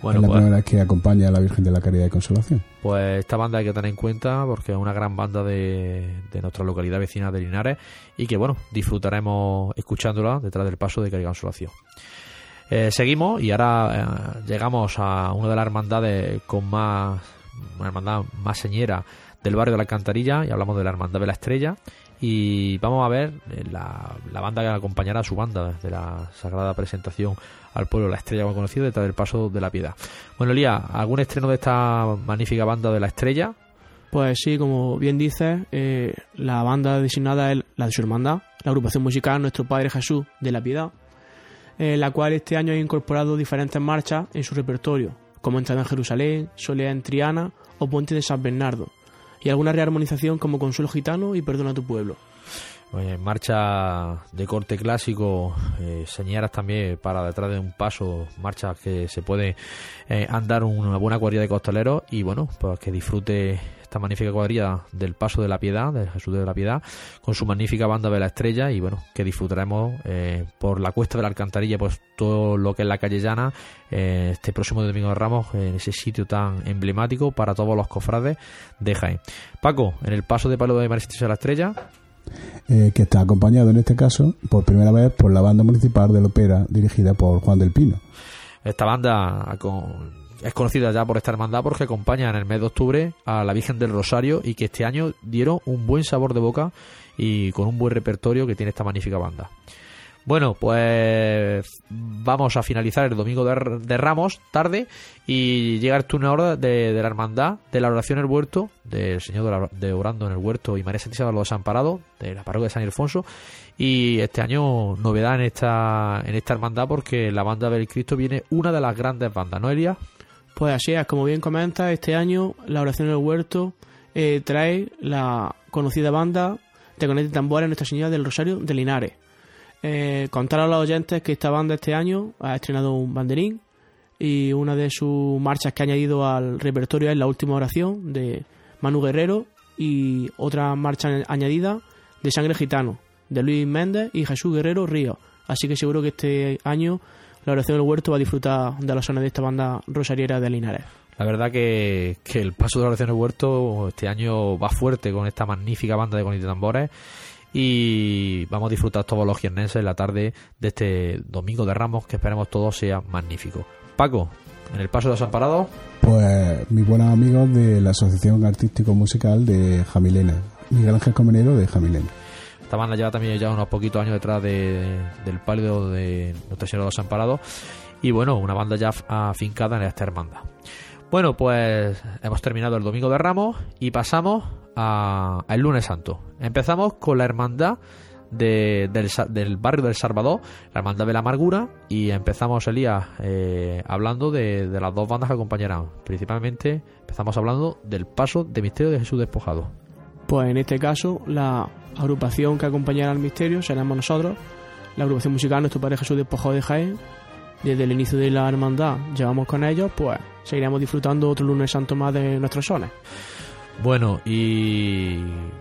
J: Bueno, es la pues- primera vez que acompaña a la Virgen de la Caridad y Consolación.
H: Pues esta banda hay que tener en cuenta porque es una gran banda de, nuestra localidad vecina de Linares y que, bueno, disfrutaremos escuchándola detrás del paso de Caridad y Consolación. Eh, seguimos y ahora eh, llegamos a una de las hermandades con más, una hermandad más señera del barrio de la Alcantarilla y hablamos de la Hermandad de la Estrella y vamos a ver eh, la, banda que acompañará a su banda de la sagrada presentación al pueblo, la estrella más conocida, detrás del paso de la piedad. Bueno, Lía, ¿algún estreno de esta magnífica banda de la estrella?
I: Pues sí, como bien dices, eh, la banda designada es la de su hermandad, la agrupación musical Nuestro Padre Jesús de la Piedad, eh, la cual este año ha incorporado diferentes marchas en su repertorio, como Entrada en Jerusalén, Soledad en Triana o Puente de San Bernardo y alguna rearmonización como Consuelo Gitano y Perdona tu pueblo.
H: marcha de corte clásico, eh, señalas también para detrás de un paso, marchas que se puede eh, andar una buena cuadrilla de costaleros y bueno, pues que disfrute esta magnífica cuadrilla del Paso de la Piedad, de Jesús de la Piedad, con su magnífica banda de la Estrella y bueno, que disfrutaremos eh, por la cuesta de la Alcantarilla, pues todo lo que es la calle llana, eh, este próximo domingo de Ramos, en ese sitio tan emblemático para todos los cofrades de Jaén. Paco, en el Paso de Palo de María de la Estrella,
J: eh, que está acompañado en este caso por primera vez por la banda municipal de la ópera dirigida por Juan del Pino.
H: Esta banda es conocida ya por esta hermandad porque acompaña en el mes de octubre a la Virgen del Rosario y que este año dieron un buen sabor de boca y con un buen repertorio que tiene esta magnífica banda. Bueno, pues vamos a finalizar el domingo de, Ramos tarde y llega el turno ahora de, la hermandad de la oración en el huerto, del Señor de, Orando en el huerto y María Santísima de los Desamparados, de la parroquia de San Ildefonso. Y este año novedad en esta, en esta hermandad porque la banda del Cristo viene una de las grandes bandas, ¿no, Elia?
I: Pues así es, como bien comenta, este año la oración en el huerto eh, trae la conocida banda de Conete Tambores Nuestra Señora del Rosario de Linares eh, contar a los oyentes que esta banda este año ha estrenado un banderín y una de sus marchas que ha añadido al repertorio es la última oración de Manu Guerrero y otra marcha añadida de Sangre Gitano de Luis Méndez y Jesús Guerrero Río. Así que seguro que este año la oración del huerto va a disfrutar de los sones de esta banda rosariera de Linares.
H: La verdad que, el paso de la oración del huerto este año va fuerte con esta magnífica banda de conito tambores y vamos a disfrutar todos los jiennenses en la tarde de este domingo de Ramos que esperemos todo sea magnífico. Paco, en el Paso de los Amparados.
J: Pues mis buenos amigos de la Asociación Artístico Musical de Jamilena, Miguel Ángel Comenero de Jamilena.
H: Esta banda lleva también ya unos poquitos años detrás de, del pálido de Nuestra Señora de los Amparados y bueno, una banda ya afincada en esta hermandad. Bueno, pues hemos terminado el Domingo de Ramos y pasamos al lunes santo. Empezamos con la hermandad del, barrio del Salvador, la hermandad de la amargura, y empezamos, Elías, eh, hablando de, las dos bandas que acompañarán. Principalmente empezamos hablando del paso de misterio de Jesús despojado.
I: Pues en este caso, la agrupación que acompañará al misterio seremos nosotros, la agrupación musical Nuestro Padre Jesús despojado de Jaén. Desde el inicio de la hermandad llevamos con ellos, pues seguiremos disfrutando otro lunes santo más de nuestros sones.
H: Bueno, y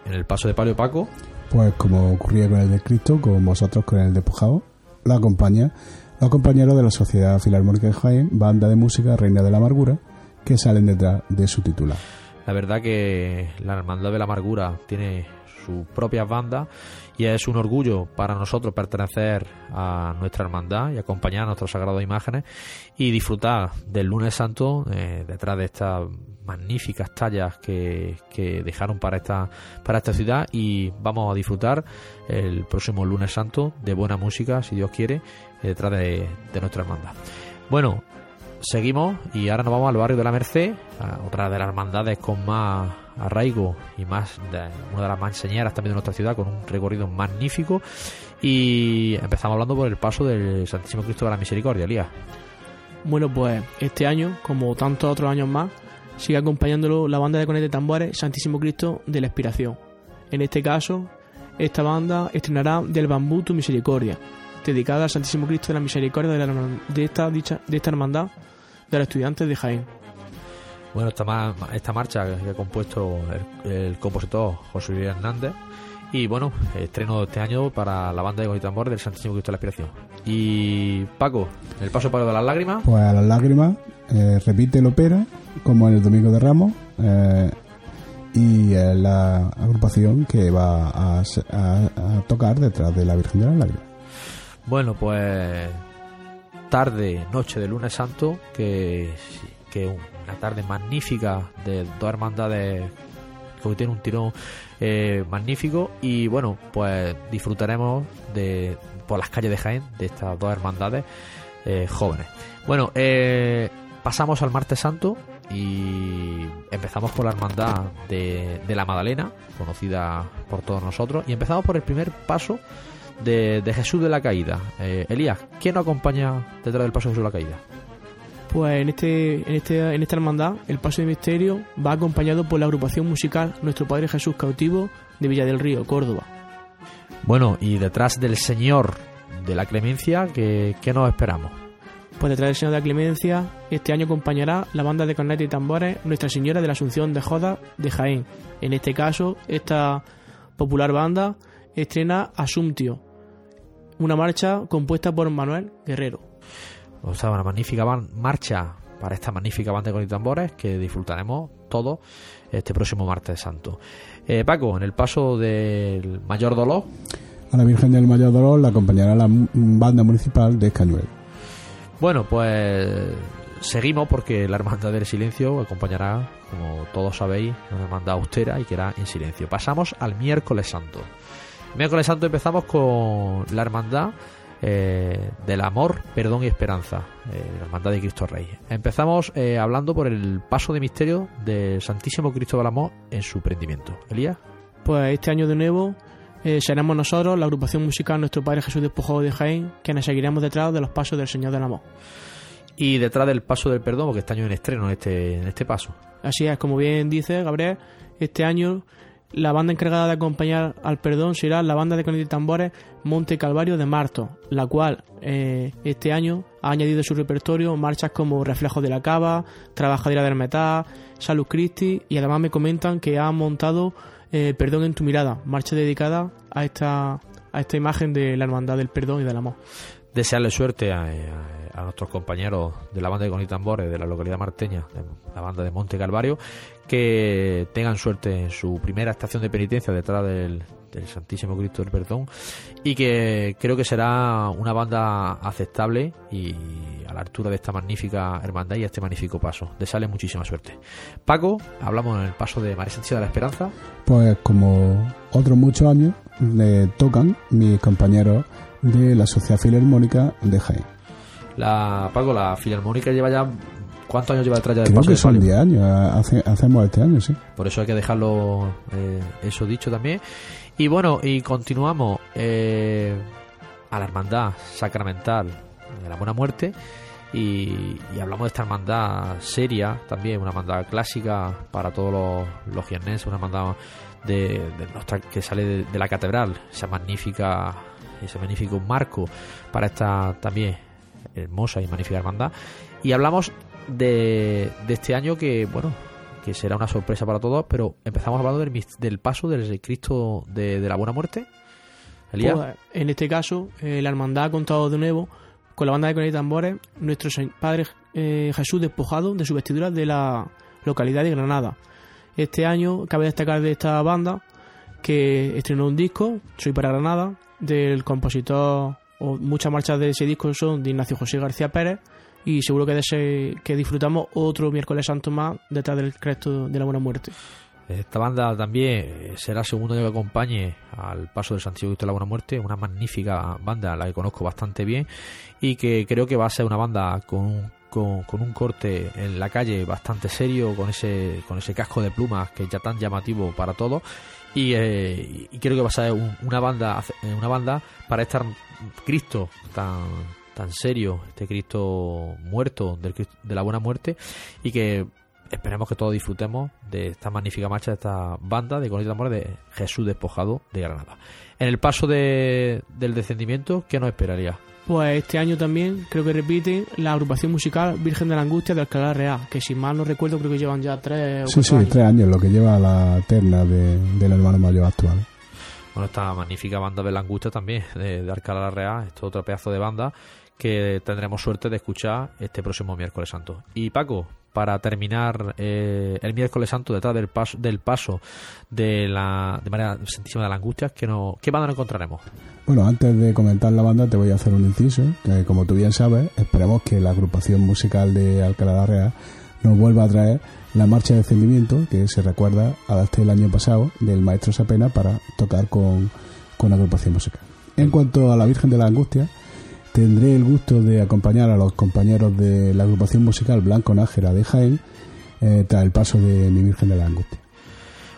H: en el paso de Palio Paco.
J: Pues como ocurría con el de Cristo, con vosotros con el de Pujado, la acompaña los compañeros de la Sociedad Filarmónica de Jaén, banda de música Reina de la Amargura, que salen detrás de su titular.
H: La verdad que la Hermandad de la Amargura tiene su propia banda y es un orgullo para nosotros pertenecer a nuestra hermandad y acompañar a nuestras sagradas imágenes y disfrutar del lunes santo eh, detrás de estas magníficas tallas que, dejaron para esta, para esta ciudad y vamos a disfrutar el próximo lunes santo de buena música, si Dios quiere, detrás de, de nuestra hermandad. Bueno, seguimos y ahora nos vamos al barrio de la Merced, otra de las hermandades con más arraigo y más una de las más enseñadas también de nuestra ciudad con un recorrido magnífico y empezamos hablando por el paso del Santísimo Cristo de la Misericordia, Elías.
I: Bueno, pues este año, como tantos otros años más, sigue acompañándolo la banda de conetes de tambores Santísimo Cristo de la Expiración. En este caso, esta banda estrenará Del Bambú Tu Misericordia, dedicada al Santísimo Cristo de la Misericordia de, de, esta, dicha, de esta hermandad de los estudiantes de Jaén.
H: Bueno, esta, esta marcha que ha compuesto el, compositor José Luis Hernández y bueno, estreno este año para la banda de Tambor del Santísimo Cristo de la Aspiración. Y Paco, el paso para de las lágrimas.
J: Pues a las lágrimas eh, repite el ópera como en el Domingo de Ramos eh, y la agrupación que va a, tocar detrás de la Virgen de las Lágrimas.
H: Bueno, pues tarde, noche de lunes santo, que, que una tarde magnífica de dos hermandades que tiene un tirón eh, magnífico y bueno, pues disfrutaremos de por las calles de Jaén de estas dos hermandades eh, jóvenes. Bueno, eh, pasamos al martes santo y empezamos por la hermandad de, la Magdalena, conocida por todos nosotros, y empezamos por el primer paso de, Jesús de la Caída. Elías, ¿quién nos acompaña detrás del paso de Jesús de la Caída?
I: Pues en este, en este, en esta hermandad, el paso de misterio va acompañado por la agrupación musical Nuestro Padre Jesús Cautivo de Villa del Río, Córdoba.
H: Bueno, y detrás del Señor de la Clemencia, ¿qué, qué nos esperamos?
I: Pues detrás del Señor de la Clemencia, este año acompañará la banda de cornetas y tambores Nuestra Señora de la Asunción de Joda de Jaén. En este caso, esta popular banda estrena Asumptio, una marcha compuesta por Manuel Guerrero.
H: O sea, una magnífica marcha para esta magnífica banda con tambores que disfrutaremos todos este próximo martes santo. Eh, Paco, en el paso del mayor dolor,
J: A la Virgen del Mayor Dolor la acompañará la banda municipal de Escañuel.
H: bueno, pues seguimos porque la Hermandad del Silencio acompañará, como todos sabéis, una hermandad austera y que era en silencio. Pasamos al miércoles santo. El miércoles santo empezamos con la hermandad eh, del amor, perdón y esperanza, eh, la hermandad de Cristo Rey. Empezamos eh, hablando por el paso de misterio del Santísimo Cristo del Amor en su prendimiento. Elías.
I: Pues este año de nuevo seremos nosotros, la agrupación musical Nuestro Padre Jesús Despojado de Jaén, quienes seguiremos detrás de los pasos del Señor del Amor.
H: Y detrás del paso del perdón, porque este año en estreno en este, en este paso.
I: Así es, como bien dice Gabriel, este año la banda encargada de acompañar al perdón será la banda de cornetas y tambores Monte Calvario de Marto, la cual eh, este año ha añadido a su repertorio marchas como Reflejo de la Cava, Trabajadera del Metal, Salud Christi y además me comentan que ha montado eh, Perdón en tu mirada, marcha dedicada a esta, a esta imagen de la hermandad del perdón y del amor.
H: desearle suerte a, a nuestros compañeros de la banda de Conitambores de la localidad marteña, la banda de Monte Calvario, que tengan suerte en su primera estación de penitencia detrás del, del Santísimo Cristo del Perdón y que creo que será una banda aceptable y a la altura de esta magnífica hermandad y a este magnífico paso. Desearle muchísima suerte. Paco, hablamos en el paso de María Sánchez de la Esperanza.
J: Pues como otros muchos años, le tocan mis compañeros de la Sociedad Filarmónica de Jaén.
H: La, Paco, la Filarmónica lleva ya... ¿Cuántos años lleva detrás ya del
J: Creo que son
H: palio?
J: 10 años, hace- hacemos este año, sí.
H: Por eso hay que dejarlo eh, eso dicho también. Y bueno, y continuamos eh, a la hermandad sacramental de la buena muerte. Y, y hablamos de esta hermandad seria también, una hermandad clásica para todos los, los una hermandad de, de nuestra, que sale de, de la catedral, esa magnífica, ese magnífico marco para esta también hermosa y magnífica hermandad. Y hablamos de, este año que, bueno, que será una sorpresa para todos, pero empezamos hablando del, del paso del Cristo de, la Buena Muerte.
I: Pues, en este caso, eh, la hermandad ha contado de nuevo con la banda de cornetas y tambores nuestro Padre eh, Jesús despojado de su vestidura de la localidad de Granada. Este año cabe destacar de esta banda que estrenó un disco, Soy para Granada, del compositor, o muchas marchas de ese disco son de Ignacio José García Pérez, y seguro que, de ese, que disfrutamos otro miércoles santo más detrás del Cristo de la Buena Muerte.
H: Esta banda también será segundo año que acompañe al paso del Santiago Cristo de la Buena Muerte, una magnífica banda, la que conozco bastante bien y que creo que va a ser una banda con un, con, con un corte en la calle bastante serio, con ese, con ese casco de plumas que es ya tan llamativo para todos y, eh, y creo que va a ser un- una banda una banda para estar Cristo tan tan serio, este Cristo muerto del Cristo- de la buena muerte y que esperemos que todos disfrutemos de esta magnífica marcha de esta banda de Conito Amor de Jesús despojado de Granada. En el paso de, del descendimiento, ¿qué nos esperaría?
I: Pues este año también creo que repite la agrupación musical Virgen de la Angustia de Alcalá Real, que si mal no recuerdo creo que llevan ya tres o
J: Sí, sí,
I: años.
J: tres años, lo que lleva la terna de- del hermano mayor actual.
H: Bueno, esta magnífica banda de la angustia también, de, de Alcalá la Real, esto otro pedazo de banda que tendremos suerte de escuchar este próximo miércoles santo. Y Paco, para terminar eh, el miércoles santo detrás del paso del paso de la de María Santísima de la Angustia, ¿qué, no, ¿qué banda nos encontraremos?
J: Bueno, antes de comentar la banda te voy a hacer un inciso, que como tú bien sabes, esperemos que la agrupación musical de Alcalá de Real nos vuelva a traer la marcha de descendimiento que se recuerda hasta el año pasado del maestro Sapena para tocar con, con la agrupación musical. En cuanto a la Virgen de la Angustia, tendré el gusto de acompañar a los compañeros de la agrupación musical Blanco Nájera de Jaén eh, tras el paso de mi Virgen de la Angustia.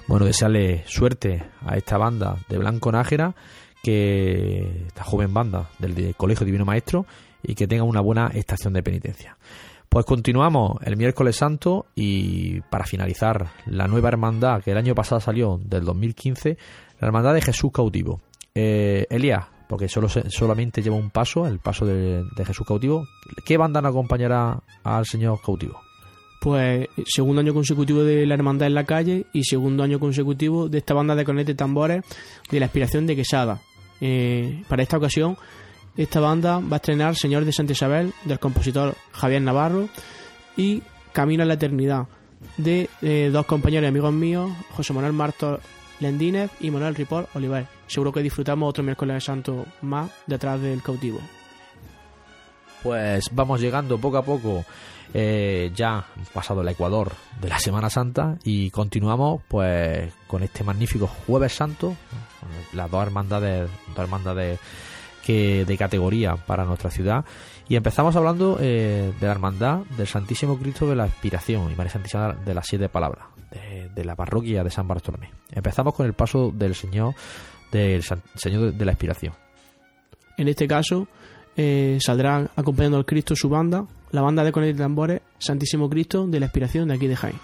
H: Bueno, desearle suerte a esta banda de Blanco Nájera, que esta joven banda del de Colegio Divino Maestro, y que tenga una buena estación de penitencia. Pues continuamos el miércoles santo y para finalizar la nueva hermandad que el año pasado salió del 2015, la hermandad de Jesús cautivo. Eh, Elías, porque solo solamente lleva un paso, el paso de, Jesús cautivo. ¿Qué banda acompañará al Señor cautivo?
I: Pues segundo año consecutivo de la Hermandad en la calle y segundo año consecutivo de esta banda de cornetas y tambores de la aspiración de Quesada. Eh, para esta ocasión, esta banda va a estrenar Señor de Santa Isabel del compositor Javier Navarro y Camino a la Eternidad de eh, dos compañeros y amigos míos, José Manuel Martos Lendínez y Manuel Ripor Oliver. Seguro que disfrutamos otro miércoles de santo más detrás del cautivo.
H: Pues vamos llegando poco a poco, eh, ya pasado el Ecuador de la Semana Santa y continuamos pues con este magnífico Jueves Santo, las dos hermandades, dos hermandades que de categoría para nuestra ciudad y empezamos hablando eh, de la hermandad del Santísimo Cristo de la Expiración y María Santísima de las Siete Palabras de la parroquia de San Bartolomé. Empezamos con el paso del Señor del Señor de la Expiración.
I: En este caso, eh, saldrán acompañando al Cristo su banda, la banda de cornetas y tambores Santísimo Cristo de la Expiración de aquí de Jaén.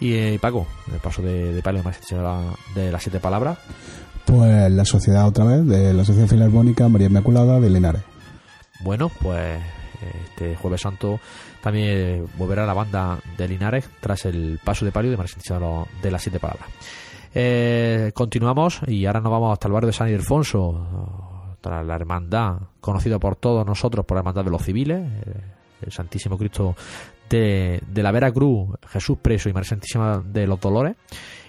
H: Y eh, Paco, el paso de, de palio de María Santísima de las Siete Palabras.
J: Pues la sociedad otra vez, de la Sociedad Filarmónica María Inmaculada de Linares.
H: Bueno, pues este Jueves Santo también volverá la banda de Linares tras el paso de palio de María de las Siete Palabras. Eh, continuamos y ahora nos vamos hasta el barrio de San Ildefonso, tras la hermandad conocida por todos nosotros por la hermandad de los civiles, eh, el Santísimo Cristo de, de la Vera Cruz, Jesús Preso y María Santísima de los Dolores.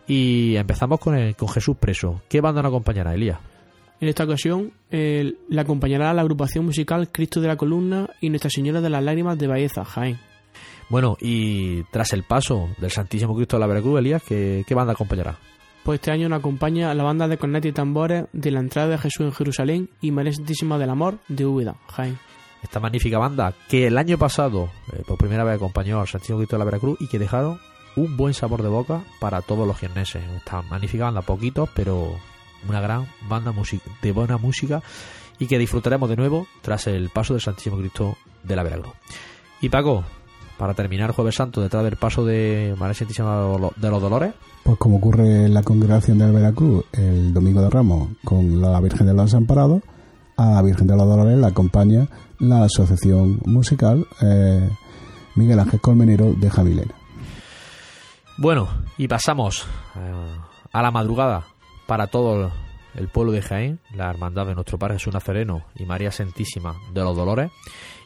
H: Y empezamos con, el, con Jesús Preso. ¿Qué banda nos acompañará, Elías?
I: En esta ocasión, eh, la acompañará la agrupación musical Cristo de la Columna y Nuestra Señora de las Lágrimas de Baeza, Jaén.
H: Bueno, y tras el paso del Santísimo Cristo de la Veracruz, Elías, ¿qué, qué banda acompañará?
I: Pues este año nos acompaña la banda de cornetas y tambores de la entrada de Jesús en Jerusalén y María Santísima del Amor de Úbeda, Jaén.
H: Esta magnífica banda que el año pasado eh, por primera vez acompañó al Santísimo Cristo de la Veracruz y que dejaron un buen sabor de boca para todos los jienneses. Esta magnífica banda, poquitos, pero una gran banda de buena música y que disfrutaremos de nuevo tras el paso del Santísimo Cristo de la Veracruz. Y Paco, para terminar Jueves Santo detrás del paso de María Santísima de los Dolores,
J: Pues como ocurre en la congregación del Veracruz el domingo de Ramos con la Virgen de los Desamparados, a la Virgen de los Dolores la acompaña la asociación musical eh, Miguel Ángel Colmenero de Jamilena.
H: Bueno, y pasamos eh, a la madrugada para todo el pueblo de Jaén, la hermandad de nuestro Padre Jesús Nazareno y María Santísima de los Dolores.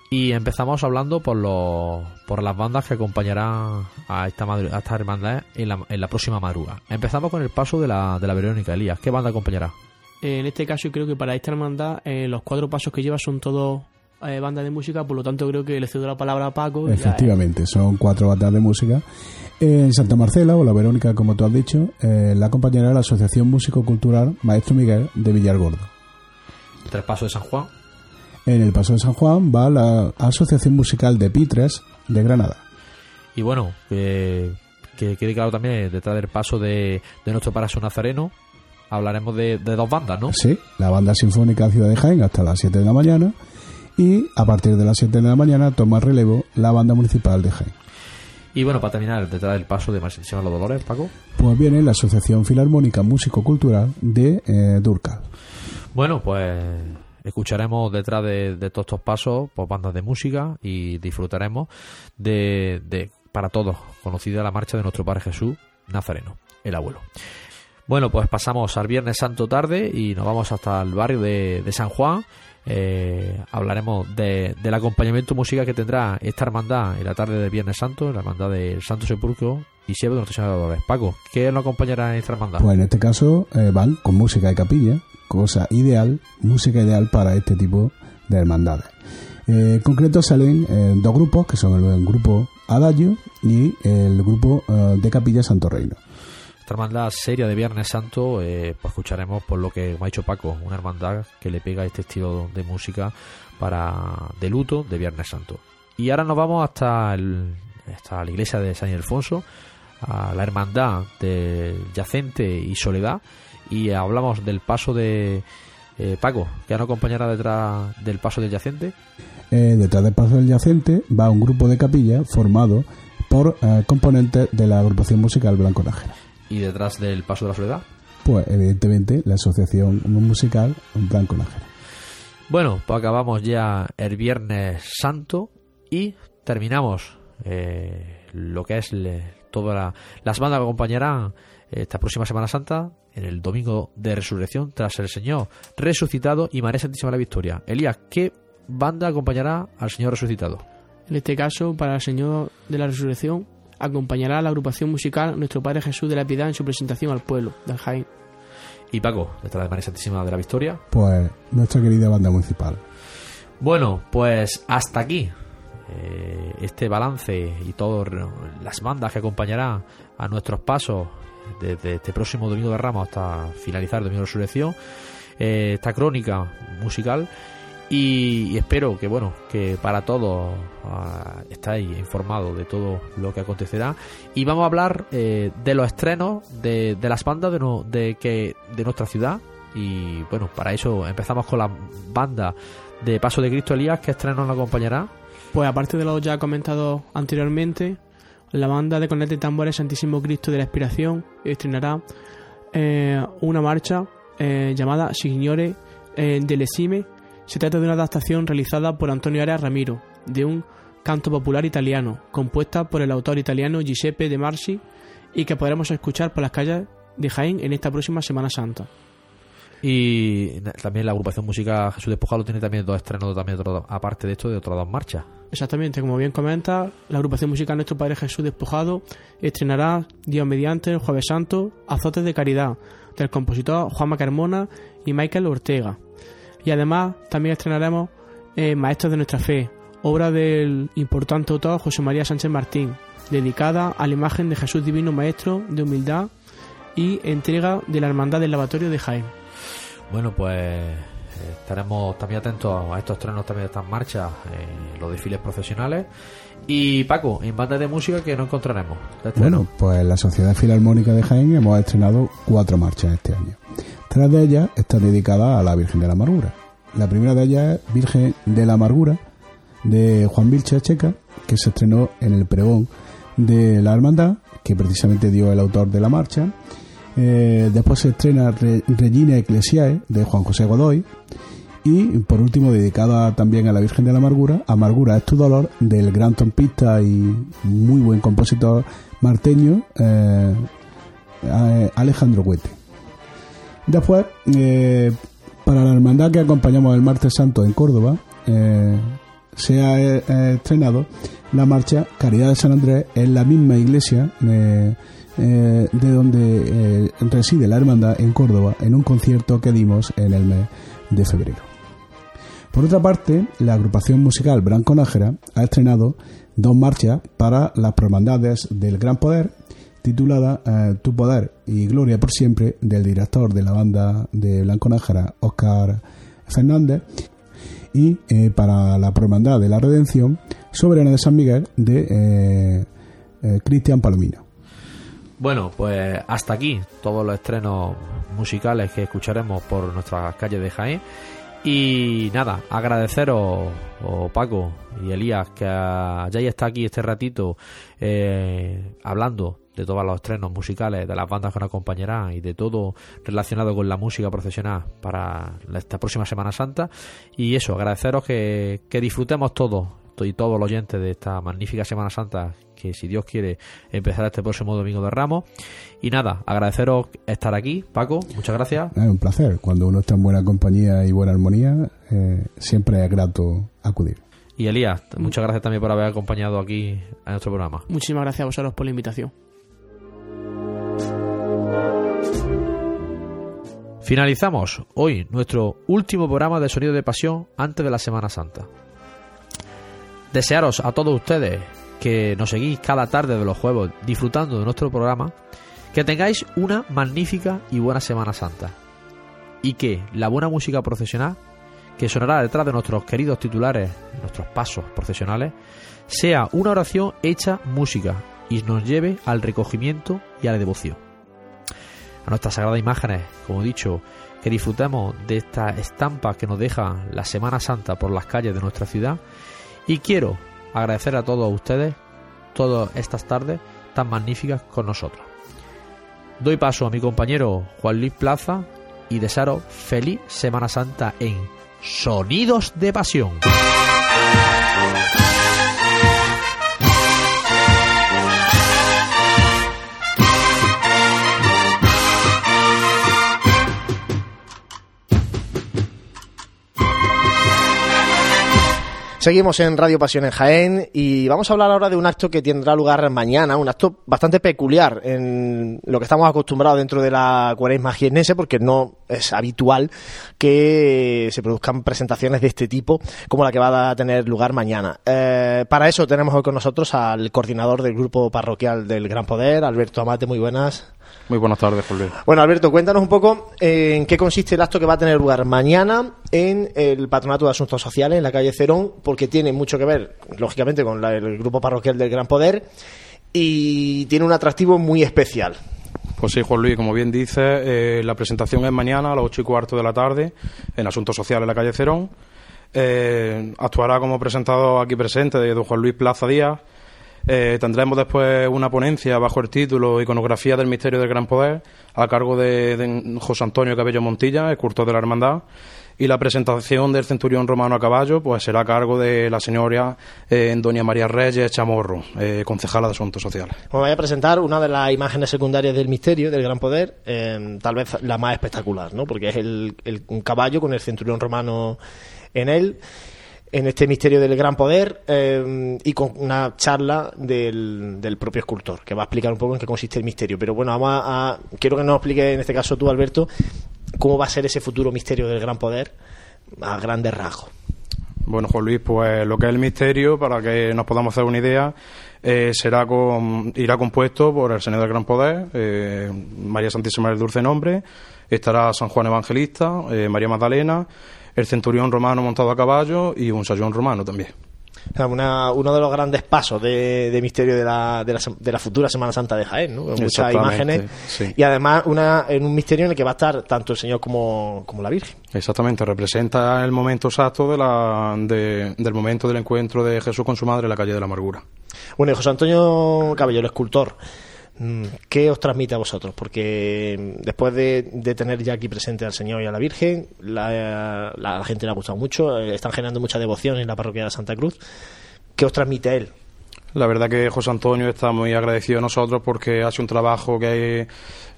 H: Y empezamos hablando por los, por las bandas que acompañarán a esta, madru- a esta hermandad en la, en la próxima madrugada. Empezamos con el paso de la, de la Verónica Elías. ¿Qué banda acompañará?
I: Eh, en este caso, creo que para esta hermandad, eh, los cuatro pasos que lleva son todos eh, bandas de música, por lo tanto, creo que le cedo la palabra a Paco. ya, eh,
J: Efectivamente, son cuatro bandas de música. En Santa Marcela, o la Verónica, como tú has dicho, eh, la acompañará la Asociación Músico Cultural Maestro Miguel de Villargordo.
H: Tres pasos de San Juan.
J: En el Paso de San Juan va la Asociación Musical de Pitres de Granada.
H: Y bueno, que, que quede claro también, detrás del paso de, de nuestro Jesús Nazareno, hablaremos de, de dos bandas, ¿no?
J: Sí, la Banda Sinfónica Ciudad de Jaén hasta las 7 de la mañana y a partir de las 7 de la mañana toma relevo la Banda Municipal de Jaén.
H: Y bueno, para terminar, detrás del paso de de los Dolores, Paco.
J: Pues viene la Asociación Filarmónica Músico Cultural de eh, Durcal.
H: Bueno, pues escucharemos detrás de, todos estos pasos pues, bandas de música y disfrutaremos de, de, para todos, conocida la marcha de nuestro Padre Jesús Nazareno, el abuelo. Bueno, pues pasamos al Viernes Santo tarde y nos vamos hasta el barrio de, San Juan. Eh, hablaremos de- del acompañamiento musical que tendrá esta hermandad en la tarde del Viernes Santo, la hermandad del Santo Sepulcro y Siervo de Nuestra Señora de Dolores. Paco, ¿qué nos acompañará en esta hermandad?
J: Pues en este caso eh, van con música de capilla, cosa ideal, música ideal para este tipo de hermandades. Eh, en concreto salen eh, dos grupos, que son el, grupo Adagio y el grupo eh, de Capilla Santo Reino.
H: Esta hermandad seria de Viernes Santo, eh, pues escucharemos por lo que me ha dicho Paco, una hermandad que le pega este estilo de música para de luto de Viernes Santo. Y ahora nos vamos hasta, el, hasta la iglesia de San Ildefonso, a la hermandad del Yacente y Soledad, y hablamos del paso de eh, Paco, que nos acompañará detrás del paso del Yacente.
J: Eh, detrás del paso del yacente va un grupo de capilla formado por eh, componentes de la agrupación musical Blanco Nájera.
H: Y detrás del paso de la Soledad.
J: Pues evidentemente la asociación musical Blanco Nájera.
H: Bueno, pues acabamos ya el Viernes Santo y terminamos eh, lo que es le- todas la- las bandas que acompañarán esta próxima Semana Santa en el Domingo de Resurrección tras el Señor resucitado y María Santísima de la Victoria. Elías, ¿qué banda acompañará al Señor resucitado?
I: En este caso, para el Señor de la Resurrección, acompañará a la agrupación musical Nuestro Padre Jesús de la Piedad en su presentación al pueblo de Jaén.
H: Y Paco, detrás de María Santísima de la Victoria.
J: Pues nuestra querida banda municipal.
H: Bueno, pues hasta aquí eh, este balance y todas las bandas que acompañarán a nuestros pasos desde este próximo Domingo de Ramos hasta finalizar el Domingo de Resurrección, eh, esta crónica musical. Y, espero que bueno que para todos ah, estáis informados de todo lo que acontecerá. Y vamos a hablar eh, de los estrenos de, de las bandas de, no- de que de nuestra ciudad. Y bueno para eso empezamos con la banda de Paso de Cristo Elías que estreno nos acompañará.
I: Pues aparte de lo ya comentado anteriormente, la banda de cornetas y tambores Santísimo Cristo de la Expiración estrenará eh, una marcha eh, llamada Signore eh, dell'Esime. Se trata de una adaptación realizada por Antonio Arias Ramiro de un canto popular italiano, compuesta por el autor italiano Giuseppe De Marci y que podremos escuchar por las calles de Jaén en esta próxima Semana Santa.
H: Y también la agrupación música Jesús Despojado tiene también dos estrenos también otro- aparte de esto de otras dos marchas
I: Exactamente, como bien comenta, la agrupación musical Nuestro Padre Jesús Despojado estrenará Dios mediante Jueves Santo Azotes de Caridad del compositor Juanma Carmona y Michael Ortega. Y además también estrenaremos eh, Maestros de Nuestra Fe, obra del importante autor José María Sánchez Martín, dedicada a la imagen de Jesús Divino Maestro de humildad y entrega de la Hermandad del Lavatorio de Jaén.
H: Bueno, pues estaremos también atentos a estos estrenos también de estas marchas, eh, los desfiles profesionales. Y Paco, en banda de música que no encontraremos. estreno.
J: Bueno, pues en la Sociedad Filarmónica de Jaén hemos estrenado cuatro marchas este año. Tres de ellas están dedicadas a la Virgen de la Amargura. La primera de ellas es Virgen de la Amargura, de Juan Vilche Checa, que se estrenó en el pregón de la Hermandad, que precisamente dio el autor de la marcha. Eh, después se estrena Re- Regina Ecclesiae, de Juan José Godoy. Y por último, dedicada también a la Virgen de la Amargura, Amargura es tu dolor, del gran trompista y muy buen compositor marteño eh, eh, Alejandro Huete. Después, eh, para la hermandad que acompañamos el martes santo en Córdoba, eh, se ha eh, eh, estrenado la marcha Caridad de San Andrés en la misma iglesia eh, eh, de donde eh, reside la hermandad en Córdoba, en un concierto que dimos en el mes de febrero. Por otra parte, la agrupación musical Branco Nájera ha estrenado dos marchas para las hermandades del Gran Poder, titulada eh, Tu Poder y Gloria por Siempre, del director de la banda de Blanco Nájera, Oscar Fernández, y para la Hermandad de la Redención, Soberana de San Miguel, de eh, Cristian Palomino.
H: Bueno, pues hasta aquí todos los estrenos musicales que escucharemos por nuestras calles de Jaén. Y nada, agradeceros, oh, Paco y Elías, que hayáis estado aquí este ratito eh, hablando de todos los estrenos musicales, de las bandas que nos acompañarán y de todo relacionado con la música profesional para esta próxima Semana Santa. Y eso, agradeceros que, que disfrutemos todos y todos los oyentes de esta magnífica Semana Santa que si Dios quiere empezar este próximo domingo de Ramos y nada, agradeceros estar aquí Paco, muchas gracias
J: Es un placer. Cuando uno está en buena compañía y buena armonía, eh, siempre es grato acudir.
H: y Elías, muchas gracias también por haber acompañado aquí a nuestro programa
I: Muchísimas gracias a vosotros por la invitación.
H: Finalizamos hoy nuestro último programa de Sonido de Pasión antes de la Semana Santa. Desearos a todos ustedes que nos seguís cada tarde de los jueves disfrutando de nuestro programa, que tengáis una magnífica y buena Semana Santa. Y que la buena música profesional, que sonará detrás de nuestros queridos titulares, nuestros pasos profesionales, sea una oración hecha música y nos lleve al recogimiento y a la devoción a nuestras sagradas imágenes, como he dicho, que disfrutemos de esta estampa que nos deja la Semana Santa por las calles de nuestra ciudad. Y quiero agradecer a todos ustedes todas estas tardes tan magníficas con nosotros. Doy paso a mi compañero Juan Luis Plaza y desearos feliz Semana Santa en Sonidos de Pasión.
A: Seguimos en Radio Pasión en Jaén y vamos a hablar ahora de un acto que tendrá lugar mañana, un acto bastante peculiar en lo que estamos acostumbrados dentro de la cuaresma jiennense, porque no es habitual que se produzcan presentaciones de este tipo como la que va a tener lugar mañana. Eh, para eso tenemos hoy con nosotros al coordinador del grupo parroquial del Gran Poder, Alberto Amate, muy buenas.
K: Muy buenas tardes, Jorge.
A: Bueno, Alberto, cuéntanos un poco eh, en qué consiste el acto que va a tener lugar mañana en el Patronato de Asuntos Sociales, en la calle Cerón, porque tiene mucho que ver, lógicamente, con la- el grupo parroquial del Gran Poder y tiene un atractivo muy especial.
K: Pues sí, Juan Luis, como bien dice, eh, la presentación es mañana a las ocho y cuarto de la tarde en Asuntos Sociales en la calle Cerón. Eh, actuará como presentado aquí presente de don Juan Luis Plaza Díaz. Eh, tendremos después una ponencia bajo el título Iconografía del Misterio del Gran Poder a cargo de, José Antonio Cabello Montilla, escultor de la Hermandad. Y la presentación del centurión romano a caballo pues será a cargo de la señora eh, Doña María Reyes Chamorro, eh, concejala de Asuntos Sociales.
A: Os voy a presentar una de las imágenes secundarias del misterio del Gran Poder, tal vez la más espectacular, ¿no? Porque es el, el- caballo con el centurión romano en él, en este misterio del Gran Poder, eh, y con una charla del, del propio escultor, que va a explicar un poco en qué consiste el misterio. Pero bueno, vamos a, quiero que nos explique en este caso tú, Alberto, cómo va a ser ese futuro misterio del Gran Poder a grandes rasgos.
K: Bueno, Juan Luis, pues lo que es el misterio, para que nos podamos hacer una idea, eh, será con, irá compuesto por el Señor del Gran Poder, eh, María Santísima del Dulce Nombre, estará San Juan Evangelista, eh, María Magdalena, el centurión romano montado a caballo y un sayón romano también.
A: Una- uno de los grandes pasos de, de misterio de la, de, la, de la futura Semana Santa de Jaén, ¿no? Muchas imágenes.
K: sí.
A: Y además una, en un misterio en el que va a estar tanto el Señor como, como la Virgen.
K: Exactamente, representa el momento exacto de la, de- del momento del encuentro de Jesús con su madre en la calle de la Amargura.
A: Bueno, y José Antonio Cabello, el escultor, ¿qué os transmite a vosotros? Porque mm, después de, tener ya aquí presente al Señor y a la Virgen, la, gente le ha gustado mucho, eh, están generando mucha devoción en la parroquia de Santa Cruz. ¿Qué os transmite él?
K: La verdad que José Antonio está muy agradecido a nosotros porque hace un trabajo que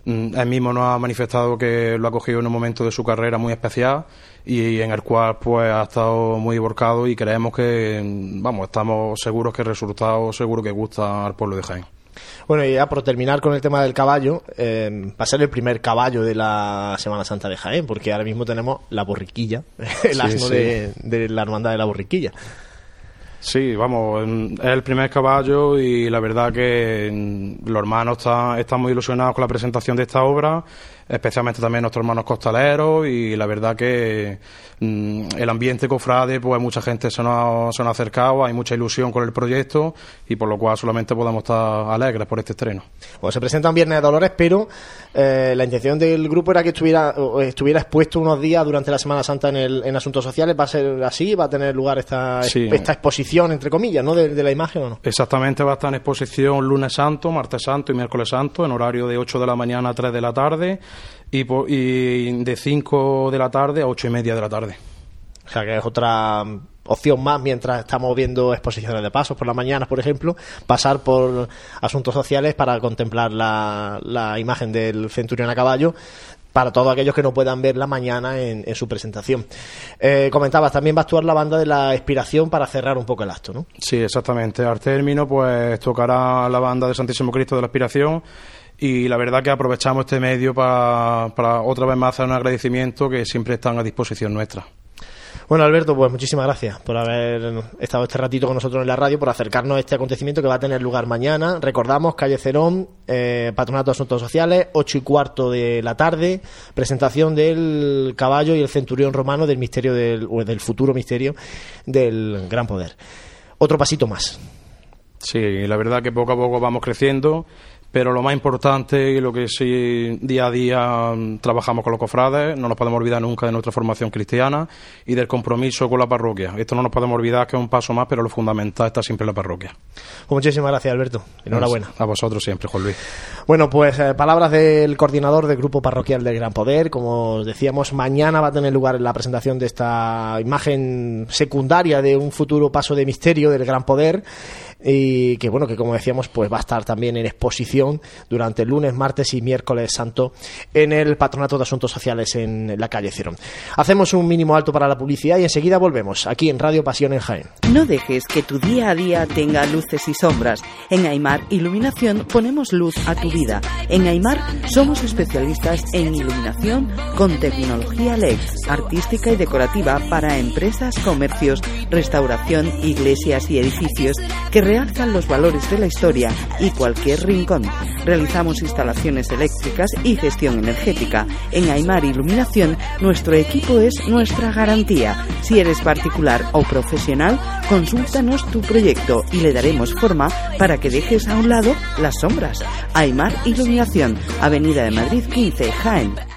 K: mm, él mismo nos ha manifestado que lo ha cogido en un momento de su carrera muy especial y en el cual pues ha estado muy volcado y creemos que, mm, vamos, estamos seguros que el resultado seguro que gusta al pueblo de Jaén.
A: Bueno, y ya por terminar con el tema del caballo, eh, va a ser el primer caballo de la Semana Santa de Jaén, porque ahora mismo tenemos la borriquilla, el
K: Sí,
A: asno
K: sí.
A: De, de la hermandad de la borriquilla.
K: Sí, vamos, mm, es el primer caballo y la verdad que mm, los hermanos están, están muy ilusionados con la presentación de esta obra, especialmente también nuestros hermanos costaleros y la verdad que mm, el ambiente cofrade, pues mucha gente se nos, ha- se nos ha acercado, hay mucha ilusión con el proyecto y por lo cual solamente podemos estar alegres por este estreno.
A: Bueno, se presentan Viernes de Dolores, pero eh, la intención del grupo era que estuviera estuviera expuesto unos días durante la Semana Santa en, el, en Asuntos Sociales. ¿Va a ser así? ¿Va a tener lugar esta,
K: Sí.
A: esta exposición, entre comillas, ¿no? de, de la imagen o no?
K: Exactamente, va a estar en exposición lunes santo, martes santo y miércoles santo, en horario de 8 de la mañana a 3 de la tarde y, po- y de 5 de la tarde a 8 y media de la tarde.
A: O sea, que es otra mm, opción más mientras estamos viendo exposiciones de pasos por las mañanas, por ejemplo, pasar por asuntos sociales para contemplar la, la imagen del centurión a caballo para todos aquellos que no puedan verla mañana en, en su presentación. Eh, comentabas, también va a actuar la banda de la Expiración para cerrar un poco el acto, ¿no?
K: Sí, exactamente. Al término, pues tocará la banda de Santísimo Cristo de la Aspiración y la verdad que aprovechamos este medio para, para otra vez más hacer un agradecimiento que siempre están a disposición nuestra.
A: Bueno, Alberto, pues muchísimas gracias por haber estado este ratito con nosotros en la radio, por acercarnos a este acontecimiento que va a tener lugar mañana. Recordamos, calle Cerón, eh, Patronato de Asuntos Sociales, ocho y cuarto de la tarde, presentación del caballo y el centurión romano del misterio del, o del futuro misterio del Gran Poder. Otro pasito más.
K: Sí, la verdad que poco a poco vamos creciendo, pero lo más importante y lo que sí día a día mm, trabajamos con los cofrades, no nos podemos olvidar nunca de nuestra formación cristiana y del compromiso con la parroquia. Esto no nos podemos olvidar que es un paso más, pero lo fundamental está siempre en la parroquia.
A: Pues muchísimas gracias, Alberto. Enhorabuena.
K: A vosotros siempre, Juan Luis.
A: Bueno, pues eh, palabras del coordinador del Grupo Parroquial del Gran Poder. Como decíamos, mañana va a tener lugar la presentación de esta imagen secundaria de un futuro paso de misterio del Gran Poder y que bueno que como decíamos pues va a estar también en exposición durante lunes, martes y miércoles santo en el Patronato de Asuntos Sociales en la calle Cerón. Hacemos un mínimo alto para la publicidad y enseguida volvemos aquí en Radio Pasión en Jaén.
L: No dejes que tu día a día tenga luces y sombras. En Aymar Iluminación ponemos luz a tu vida. En Aymar somos especialistas en iluminación con tecnología LED, artística y decorativa para empresas, comercios, restauración, iglesias y edificios que realzan los valores de la historia y cualquier rincón. Realizamos instalaciones eléctricas y gestión energética. En Aymar Iluminación, nuestro equipo es nuestra garantía. Si eres particular o profesional, consúltanos tu proyecto y le daremos forma para que dejes a un lado las sombras. Aymar Iluminación, Avenida de Madrid 15, Jaén.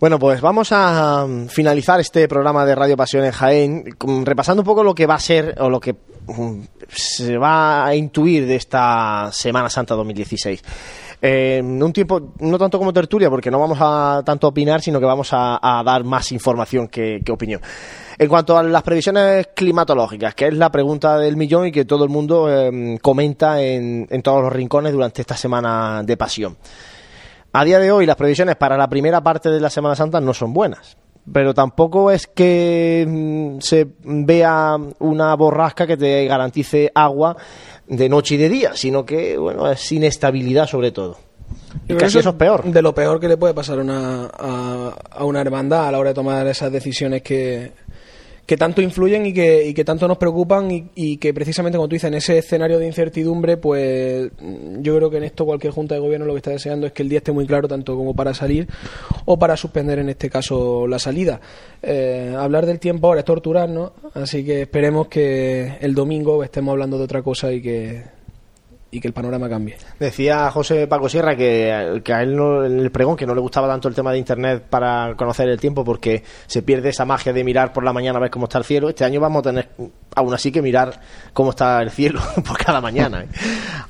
A: Bueno, pues vamos a finalizar este programa de Radio Pasión en Jaén com- repasando un poco lo que va a ser o lo que um, se va a intuir de esta Semana Santa 2016. Eh, un tiempo, no tanto como tertulia, porque no vamos a tanto opinar, sino que vamos a, dar más información que, que opinión. En cuanto a las previsiones climatológicas, que es la pregunta del millón y que todo el mundo eh, comenta en, en todos los rincones durante esta semana de pasión. A día de hoy las previsiones para la primera parte de la Semana Santa no son buenas. Pero tampoco es que mm, se vea una borrasca que te garantice agua de noche y de día, sino que, bueno, es inestabilidad sobre todo. Y casi eso es peor.
B: De lo peor que le puede pasar una, a, a una hermandad a la hora de tomar esas decisiones que, que tanto influyen y que, y que tanto nos preocupan y, y que precisamente, como tú dices, en ese escenario de incertidumbre, pues mm, yo creo que en esto cualquier junta de gobierno lo que está deseando es que el día esté muy claro tanto como para salir o para suspender en este caso la salida. Eh, hablar del tiempo ahora es torturarnos, así que esperemos que el domingo estemos hablando de otra cosa y que, y que el panorama cambie.
A: Decía José Paco Sierra que, que a él no- en el pregón que no le gustaba tanto el tema de internet para conocer el tiempo porque se pierde esa magia de mirar por la mañana a ver cómo está el cielo. Este año vamos a tener aún así que mirar cómo está el cielo por cada mañana. ¿eh?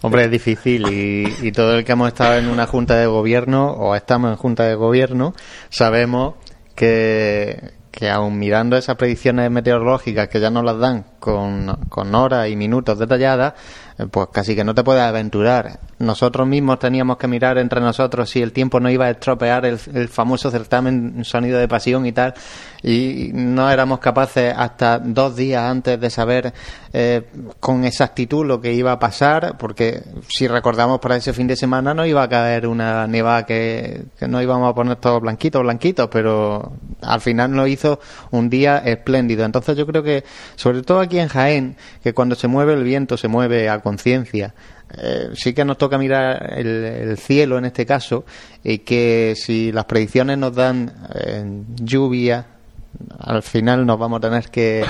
F: Hombre, es difícil y, y todo el que hemos estado en una junta de gobierno o estamos en junta de gobierno sabemos que, que aun mirando esas predicciones meteorológicas que ya nos las dan con, con horas y minutos detalladas, pues casi que no te puedes aventurar. Nosotros mismos teníamos que mirar entre nosotros si el tiempo no iba a estropear el, el famoso certamen Sonido de Pasión y tal, y no éramos capaces hasta dos días antes de saber eh, con exactitud lo que iba a pasar, porque si recordamos para ese fin de semana no iba a caer una nevada que, que no íbamos a poner todos blanquitos, blanquitos, pero al final nos hizo un día espléndido. Entonces yo creo que, sobre todo aquí en Jaén, que cuando se mueve el viento se mueve a conciencia, eh, sí que nos toca mirar el, el, cielo en este caso y que si las predicciones nos dan eh, lluvia al final nos vamos a tener que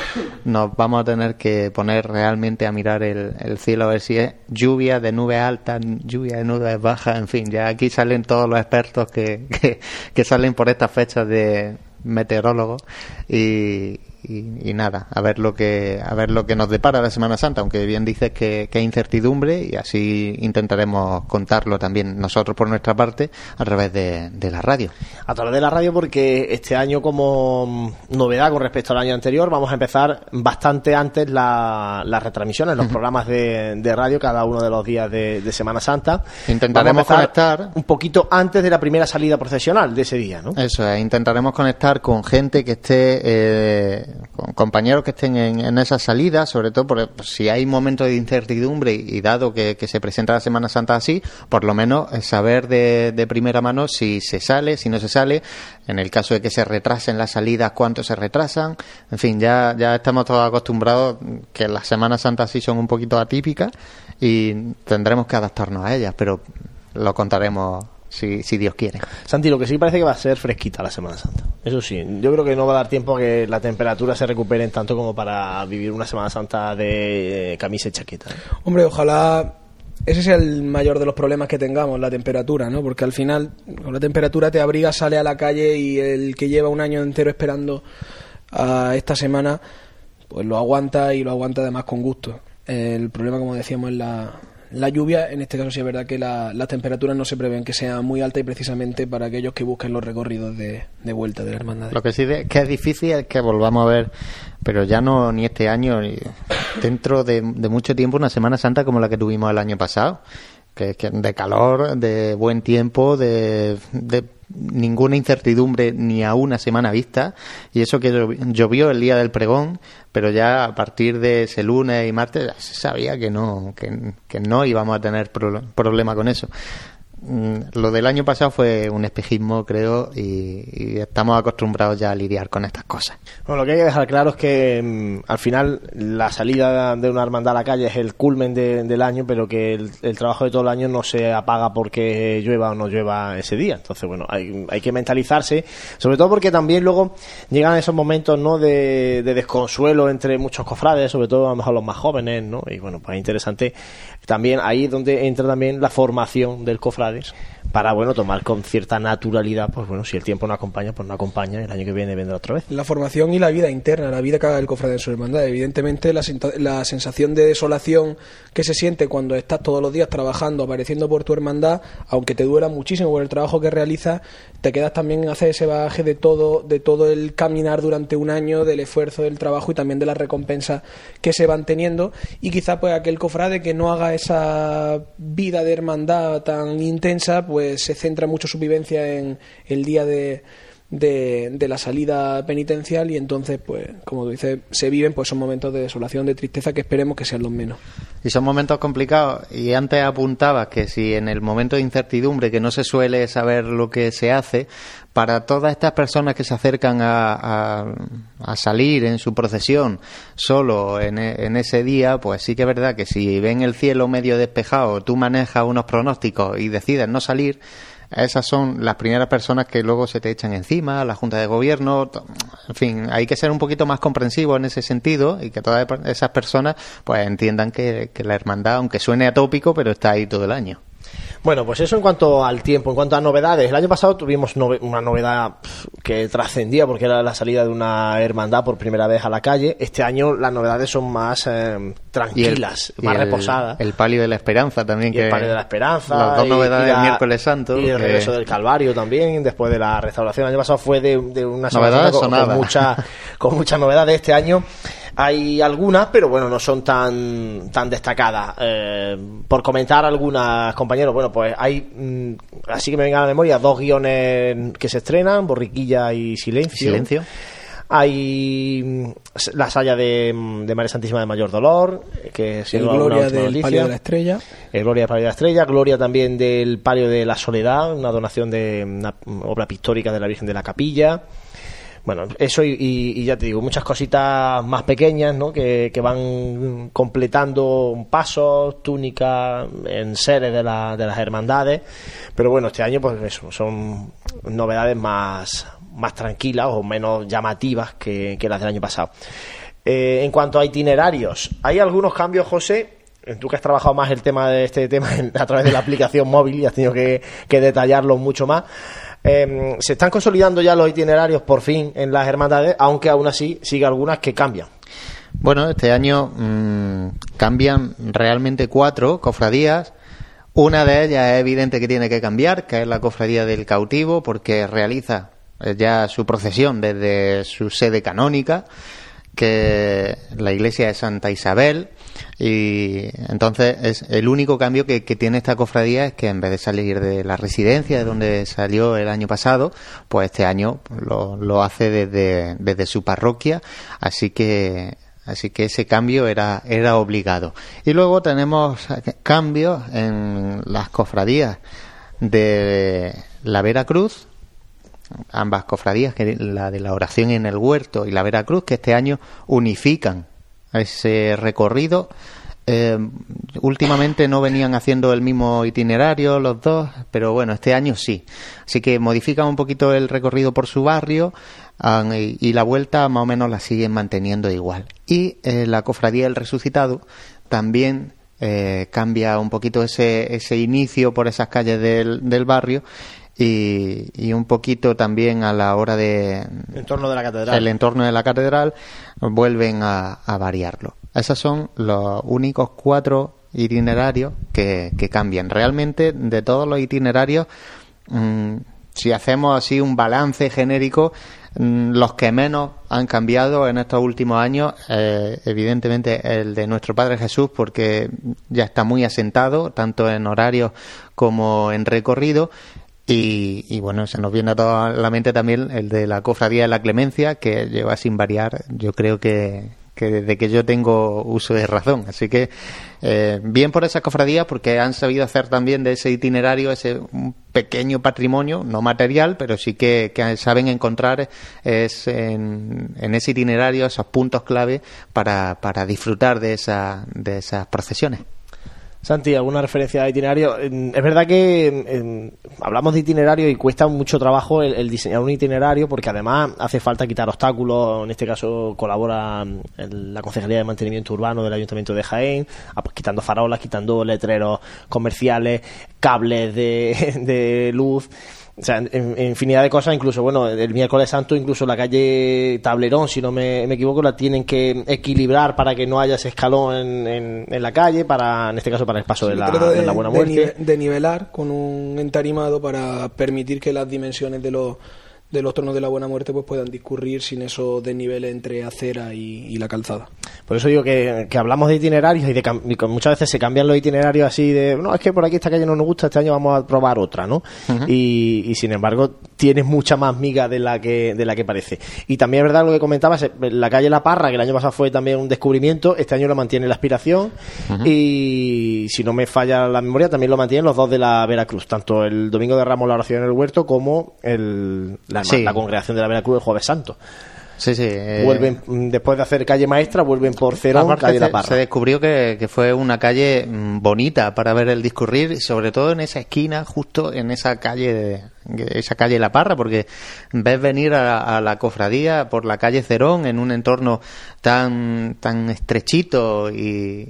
F: nos vamos a tener que poner realmente a mirar el, el cielo a ver si es lluvia de nubes altas, lluvia de nubes bajas, en fin, ya aquí salen todos los expertos que, que, que salen por estas fechas de meteorólogos y, y, y, nada, a ver lo que a ver lo que nos depara la Semana Santa, aunque bien dices que, que, hay incertidumbre y así intentaremos contarlo también nosotros por nuestra parte a través de, de, la radio.
A: A través de la radio porque este año como novedad con respecto al año anterior vamos a empezar bastante antes las la retransmisiones, los programas de, de, radio cada uno de los días de, de Semana Santa.
F: Intentaremos conectar
A: un poquito antes de la primera salida procesional de ese día, ¿no?
F: Eso es, intentaremos conectar con gente que esté eh, con compañeros que estén en, en esa salida, sobre todo pues, si hay momentos de incertidumbre y, dado que, se presenta la Semana Santa así, por lo menos saber de, de, primera mano si se sale, si no se sale, en el caso de que se retrasen las salidas, cuánto se retrasan, en fin, ya, ya estamos todos acostumbrados que las Semanas Santas sí son un poquito atípicas y tendremos que adaptarnos a ellas, pero lo contaremos si, si Dios quiere.
A: Santi, lo que sí parece que va a ser fresquita la Semana Santa. Eso sí, yo creo que no va a dar tiempo a que la temperatura se recupere tanto como para vivir una Semana Santa de camisa y chaqueta.
B: Hombre, ojalá ese sea el mayor de los problemas que tengamos, la temperatura, ¿no? Porque al final, con la temperatura te abriga, sale a la calle y el que lleva un año entero esperando a esta semana, pues lo aguanta y lo aguanta además con gusto. El problema, como decíamos, es la, la lluvia, en este caso sí es verdad que la, las temperaturas no se prevén que sea muy alta y precisamente para aquellos que busquen los recorridos de, de vuelta de la hermandad.
F: Lo que sí de, que es difícil es que volvamos a ver, pero ya no ni este año, ni dentro de, de mucho tiempo, una Semana Santa como la que tuvimos el año pasado. Que, de calor, de buen tiempo, de, de ninguna incertidumbre ni a una semana vista. Y eso que llovió el día del pregón pero ya a partir de ese lunes y martes se sabía que no que, que no íbamos a tener pro, problema con eso lo del año pasado fue un espejismo, creo, y, estamos acostumbrados ya a lidiar con estas cosas.
A: Bueno, lo que hay que dejar claro es que mmm, al final la salida de una hermandad a la calle es el culmen de, del año, pero que el, el, trabajo de todo el año no se apaga porque llueva o no llueva ese día. Entonces, bueno, hay, hay que mentalizarse, sobre todo porque también luego llegan esos momentos no de, de desconsuelo entre muchos cofrades, sobre todo a lo mejor los más jóvenes, ¿no? Y bueno, pues es interesante también ahí donde entra también la formación del cofrades para bueno tomar con cierta naturalidad pues bueno si el tiempo no acompaña pues no acompaña el año que viene vendrá otra vez.
B: La formación y la vida interna la vida que haga el cofrade en su hermandad. Evidentemente la, la sensación de desolación que se siente cuando estás todos los días trabajando apareciendo por tu hermandad aunque te duela muchísimo por el trabajo que realizas te quedas también en hacer ese bagaje de todo de todo el caminar durante un año del esfuerzo del trabajo y también de las recompensas que se van teniendo. Y quizá pues aquel cofrade que no haga esa vida de hermandad tan intensa pues se centra mucho su vivencia en el día de, de, de, la salida penitencial y entonces, pues, como dices, se viven pues son momentos de desolación, de tristeza que esperemos que sean los menos.
F: Y son momentos complicados. Y antes apuntaba que si en el momento de incertidumbre, que no se suele saber lo que se hace, para todas estas personas que se acercan a, a, a salir en su procesión solo en, en, ese día, pues sí que es verdad que si ven el cielo medio despejado, tú manejas unos pronósticos y decides no salir, esas son las primeras personas que luego se te echan encima, la Junta de Gobierno, en fin, hay que ser un poquito más comprensivo en ese sentido y que todas esas personas pues entiendan que, que la hermandad, aunque suene atópico, pero está ahí todo el año.
A: Bueno, pues eso en cuanto al tiempo, en cuanto a novedades. El año pasado tuvimos nove una novedad que trascendía porque era la salida de una hermandad por primera vez a la calle. Este año las novedades son más eh, tranquilas,
F: el,
A: más
F: el,
A: reposadas.
F: El palio de la esperanza también.
A: Y
F: que
A: el palio de la esperanza.
F: Las dos novedades del miércoles santo.
A: Y el
F: que...
A: regreso del Calvario también, después de la restauración. El año pasado fue de, de una
F: novedades
A: con, con, mucha, con mucha novedad de este año Hay algunas, pero bueno, no son tan, tan destacadas. Eh, por comentar algunas, compañeros, bueno, pues hay, mm, así que me venga a la memoria, dos guiones que se estrenan, Borriquilla y Silencio.
F: Silencio.
A: Hay mm, la saya de, mm, de María Santísima de Mayor Dolor, que es
B: El Gloria del. Palio de la Estrella.
A: El Gloria del Palio de la Estrella, Gloria también del Palio de la Soledad, una donación de una obra pictórica de la Virgen de la Capilla. Bueno, eso y, y- y ya te digo, muchas cositas más pequeñas, ¿no? Que, que van completando pasos, túnicas, en seres de, la- de las hermandades. Pero bueno, este año, pues eso, son novedades más, más tranquilas o menos llamativas que, las del año pasado. Eh, en cuanto a itinerarios, ¿hay algunos cambios, José? Tú que has trabajado más el tema de este tema a través de la aplicación móvil y has tenido que, que detallarlo mucho más. Eh, se están consolidando ya los itinerarios por fin en las hermandades, aunque aún así sigue algunas que cambian.
F: Bueno, este año mm, cambian realmente cuatro cofradías. Una de ellas es evidente que tiene que cambiar, que es la cofradía del cautivo, porque realiza eh, ya su procesión desde su sede canónica, que la iglesia de Santa Isabel. Y entonces es el único cambio que, tiene esta cofradía es que en vez de salir de la residencia de donde salió el año pasado, pues este año lo, lo hace desde, desde su parroquia. Así que Así que ese cambio era, era obligado. Y luego tenemos cambios en las cofradías de la Veracruz, ambas cofradías, la de la oración en el huerto y la Veracruz, que este año unifican ese recorrido. Eh, últimamente no venían haciendo el mismo itinerario los dos, pero bueno, este año sí. Así que modifican un poquito el recorrido por su barrio y, la vuelta más o menos la siguen manteniendo igual. Y eh, la cofradía del resucitado también eh, cambia un poquito ese, ese inicio por esas calles del, del barrio y, y un poquito también a la hora de
A: En torno de la catedral.
F: el entorno de la catedral vuelven a, a variarlo. Esos son los únicos cuatro itinerarios que, cambian. Realmente, de todos los itinerarios, mm, si hacemos así un balance genérico, mm, los que menos han cambiado en estos últimos años, eh, evidentemente el de nuestro Padre Jesús, porque ya está muy asentado, tanto en horarios como en recorrido. Y, y bueno, se nos viene a toda la mente también el de la Cofradía de la Clemencia, que lleva sin variar, yo creo que, que desde que yo tengo uso de razón. Así que eh, bien por esas cofradías, porque han sabido hacer también de ese itinerario ese un pequeño patrimonio, no material, pero sí que, saben encontrar es en, en ese itinerario esos puntos clave para, para disfrutar de, esa, de esas procesiones.
A: Santi, ¿alguna referencia a itinerario? Eh, Es verdad que eh, hablamos de itinerario y cuesta mucho trabajo el, diseñar un itinerario porque además hace falta quitar obstáculos. En este caso colabora mm, la Concejalía de Mantenimiento Urbano del Ayuntamiento de Jaén, ah, pues, quitando farolas, quitando letreros comerciales, cables de, de luz. O sea, en- en infinidad de cosas, incluso, bueno, el miércoles santo, incluso la calle Tablerón, si no me, me equivoco, la tienen que equilibrar para que no haya ese escalón en, en- en la calle, para, en este caso, para el paso de, la, de Buena
B: de
A: Muerte.
B: nive- de nivelar con un entarimado para permitir que las dimensiones de los de los tornos de la Buena Muerte pues puedan discurrir sin esos desniveles entre acera y, y la calzada.
A: Por eso digo que, que hablamos de itinerarios y, de y muchas veces se cambian los itinerarios así de, no, es que por aquí esta calle no nos gusta, este año vamos a probar otra, ¿no? y, y sin embargo tienes mucha más miga de la que de la que parece. Y también es verdad lo que comentabas, eh, la calle La Parra, que el año pasado fue también un descubrimiento, este año lo mantiene la aspiración y si no me falla la memoria también lo mantienen los dos de la Veracruz, tanto el Domingo de Ramos la oración en el huerto como el, la,
F: Sí.
A: la congregación de la Veracruz el Jueves Santo.
F: Sí, sí. eh,
A: Vuelven, mm, después de hacer calle maestra, vuelven por Cerón, calle
F: se,
A: La Parra.
F: se descubrió que, que fue una calle mm, bonita para ver el discurrir, sobre todo en esa esquina, justo en esa calle, de- esa calle La Parra, porque ves venir a, a la cofradía por la calle Cerón en un entorno tan tan estrechito y,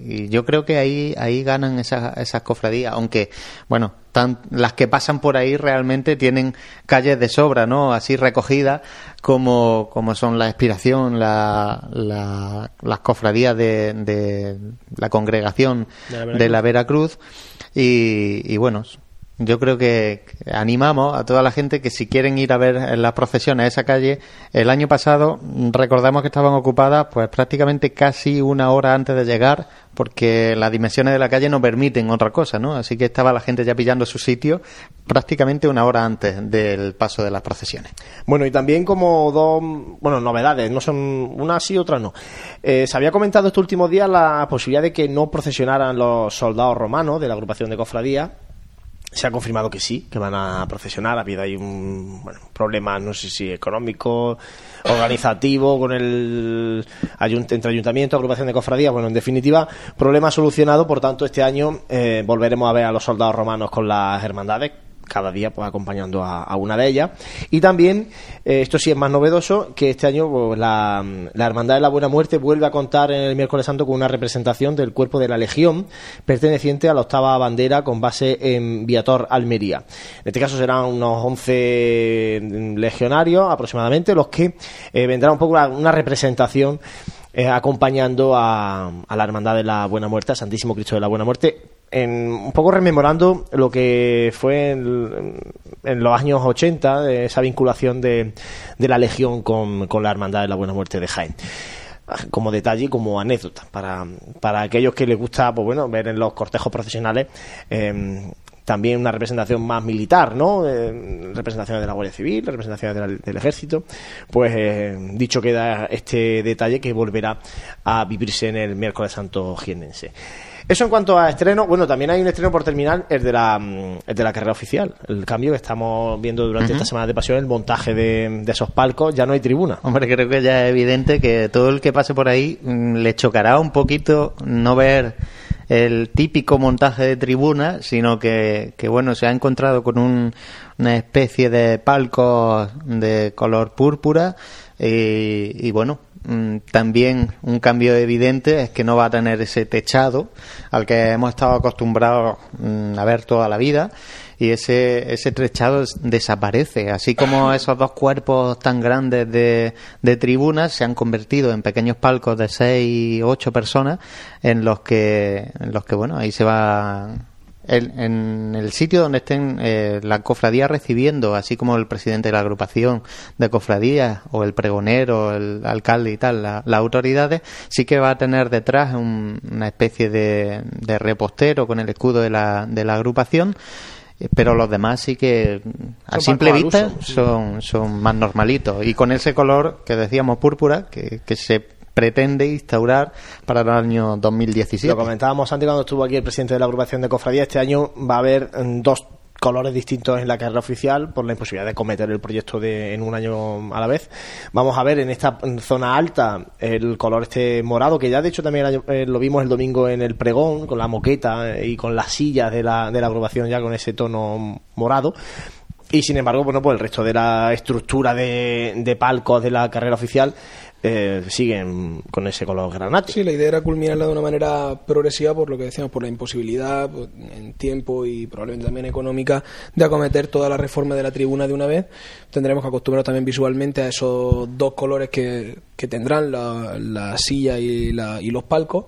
F: y yo creo que ahí ahí ganan esas, esas cofradías, aunque bueno, tan, las que pasan por ahí realmente tienen calles de sobra, ¿no? Así recogidas como, como son la expiración, la, la- las cofradías de, de la congregación
A: De la Veracruz.
F: de la Veracruz y, y bueno, yo creo que animamos a toda la gente que si quieren ir a ver las procesiones a esa calle, el año pasado recordamos que estaban ocupadas pues prácticamente casi una hora antes de llegar porque las dimensiones de la calle no permiten otra cosa, ¿no? Así que estaba la gente ya pillando su sitio prácticamente una hora antes del paso de las procesiones.
A: Bueno, y también como dos, bueno, novedades, no son una sí, otra no. Eh, se había comentado estos últimos días la posibilidad de que no procesionaran los soldados romanos de la agrupación de cofradía se ha confirmado que sí, que van a procesionar. Ha habido ahí un bueno, problema, no sé si económico, organizativo, con el entre ayuntamiento, agrupación de cofradías. Bueno, en definitiva, problema solucionado. Por tanto, este año eh, volveremos a ver a los soldados romanos con las hermandades cada día pues acompañando a, una de ellas. Y también, eh, esto sí es más novedoso, que este año pues, la, Hermandad de la Buena Muerte vuelve a contar en el miércoles santo con una representación del cuerpo de la Legión, perteneciente a la octava bandera con base en Viator, Almería. En este caso serán unos 11 legionarios aproximadamente los que eh, vendrá un poco una, representación eh, acompañando a, a, la Hermandad de la Buena Muerte, a Santísimo Cristo de la Buena Muerte, en, un poco rememorando lo que fue en, los años 80, esa vinculación de, de la Legión con, con, la Hermandad de la Buena Muerte de Jaén. Como detalle como anécdota, para, para aquellos que les gusta pues bueno, ver en los cortejos profesionales em, también una representación más militar, ¿no? Eh, representaciones de la Guardia Civil, representaciones del Ejército. Pues eh, dicho queda este detalle que volverá a vivirse en el miércoles santo jienense. Eso en cuanto a estreno, bueno, también hay un estreno por terminar, el de la, mm, el de la carrera oficial. El cambio que estamos viendo durante esta semana de pasión, el montaje de, esos palcos, ya no hay tribuna.
F: Hombre, creo que ya es evidente que todo el que pase por ahí mm, le chocará un poquito no ver el típico montaje de tribuna, sino que, que bueno, se ha encontrado con un, una especie de palcos de color púrpura y, y bueno, también un cambio evidente es que no va a tener ese techado al que hemos estado acostumbrados mm, a ver toda la vida y ese, ese techado desaparece. Así como esos dos cuerpos tan grandes de, de tribunas se han convertido en pequeños palcos de seis, ocho personas en los que, en los que bueno, ahí se va en el sitio donde estén eh, la cofradía recibiendo, así como el presidente de la agrupación de cofradías o el pregonero, el alcalde y tal, las autoridades, sí que va a tener detrás una especie de, repostero con el escudo de la, de la agrupación eh, pero los demás sí que a simple vista son, son más normalitos. Y con ese color que decíamos púrpura que, que se pretende instaurar para el año 2017.
A: Lo comentábamos antes cuando estuvo aquí el presidente de la agrupación de cofradía. Este año va a haber mm, dos colores distintos en la carrera oficial por la imposibilidad de cometer el proyecto de, en un año a la vez. Vamos a ver en esta zona alta el color este morado, que ya de hecho también eh, lo vimos el domingo en el pregón, con la moqueta y con las sillas de la, de la agrupación ya con ese tono morado. Y sin embargo, bueno, pues el resto de la estructura de, de palcos de la carrera oficial eh, siguen con ese color granate.
B: Sí, la idea era culminarla de una manera progresiva por lo que decíamos, por la imposibilidad en tiempo y probablemente también económica de acometer toda la reforma de la tribuna de una vez. Tendremos que acostumbrarnos también visualmente a esos dos colores que, que tendrán la, la silla y, la, y los palcos.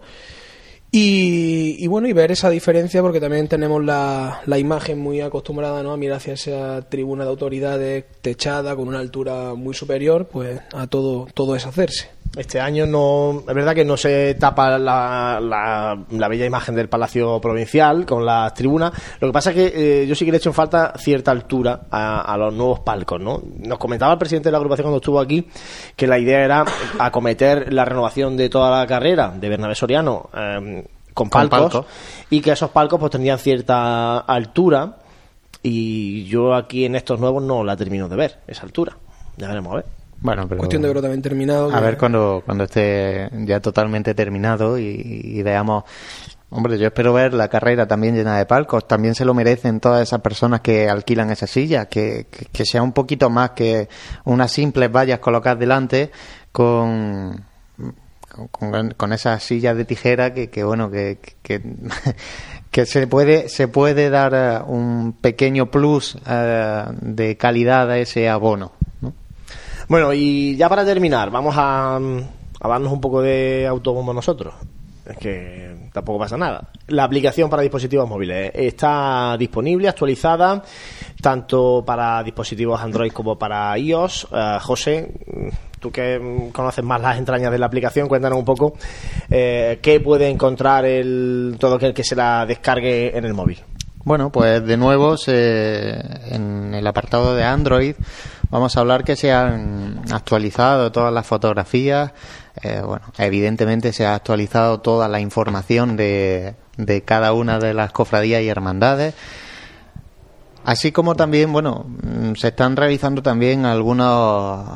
B: Y, bueno, y ver esa diferencia porque también tenemos la, la imagen muy acostumbrada ¿no? a mirar hacia esa tribuna de autoridades techada con una altura muy superior, pues a todo, todo es hacerse.
A: Este año no, es verdad que no se tapa la, la, bella imagen del Palacio Provincial con las tribunas. Lo que pasa es que eh, yo sí que le he hecho en falta cierta altura a, los nuevos palcos, ¿no? Nos comentaba el presidente de la agrupación cuando estuvo aquí que la idea era acometer la renovación de toda la carrera de Bernabé Soriano em, con, palcos, y que esos palcos pues tendrían cierta altura y yo aquí en estos nuevos no la termino de ver, esa altura. Ya veremos a ver.
F: Bueno, pero
B: cuestión de verlo también terminado.
F: A ver cuando, cuando esté ya totalmente terminado y, veamos. Hombre, yo espero ver la carrera también llena de palcos. También se lo merecen todas esas personas que alquilan esa silla. Que, que, sea un poquito más que unas simples vallas colocadas delante con, con, con esas sillas de tijera que, que bueno, que, que, que, se puede se puede dar eh, un pequeño plus uh, de calidad a ese abono.
A: Bueno, y ya para terminar, vamos a, a darnos un poco de autobombo nosotros. Es que tampoco pasa nada. La aplicación para dispositivos móviles está disponible, actualizada, tanto para dispositivos Android como para iOS. Eh, José, tú que mm, conoces más las entrañas de la aplicación, cuéntanos un poco eh, qué puede encontrar el, todo aquel que se la descargue en el móvil.
F: Bueno, pues de nuevo se- en el apartado de Android vamos a hablar que se han actualizado todas las fotografías. eh, bueno, evidentemente se ha actualizado toda la información de, de cada una de las cofradías y hermandades. Así como también, bueno, mm, se están realizando también algunos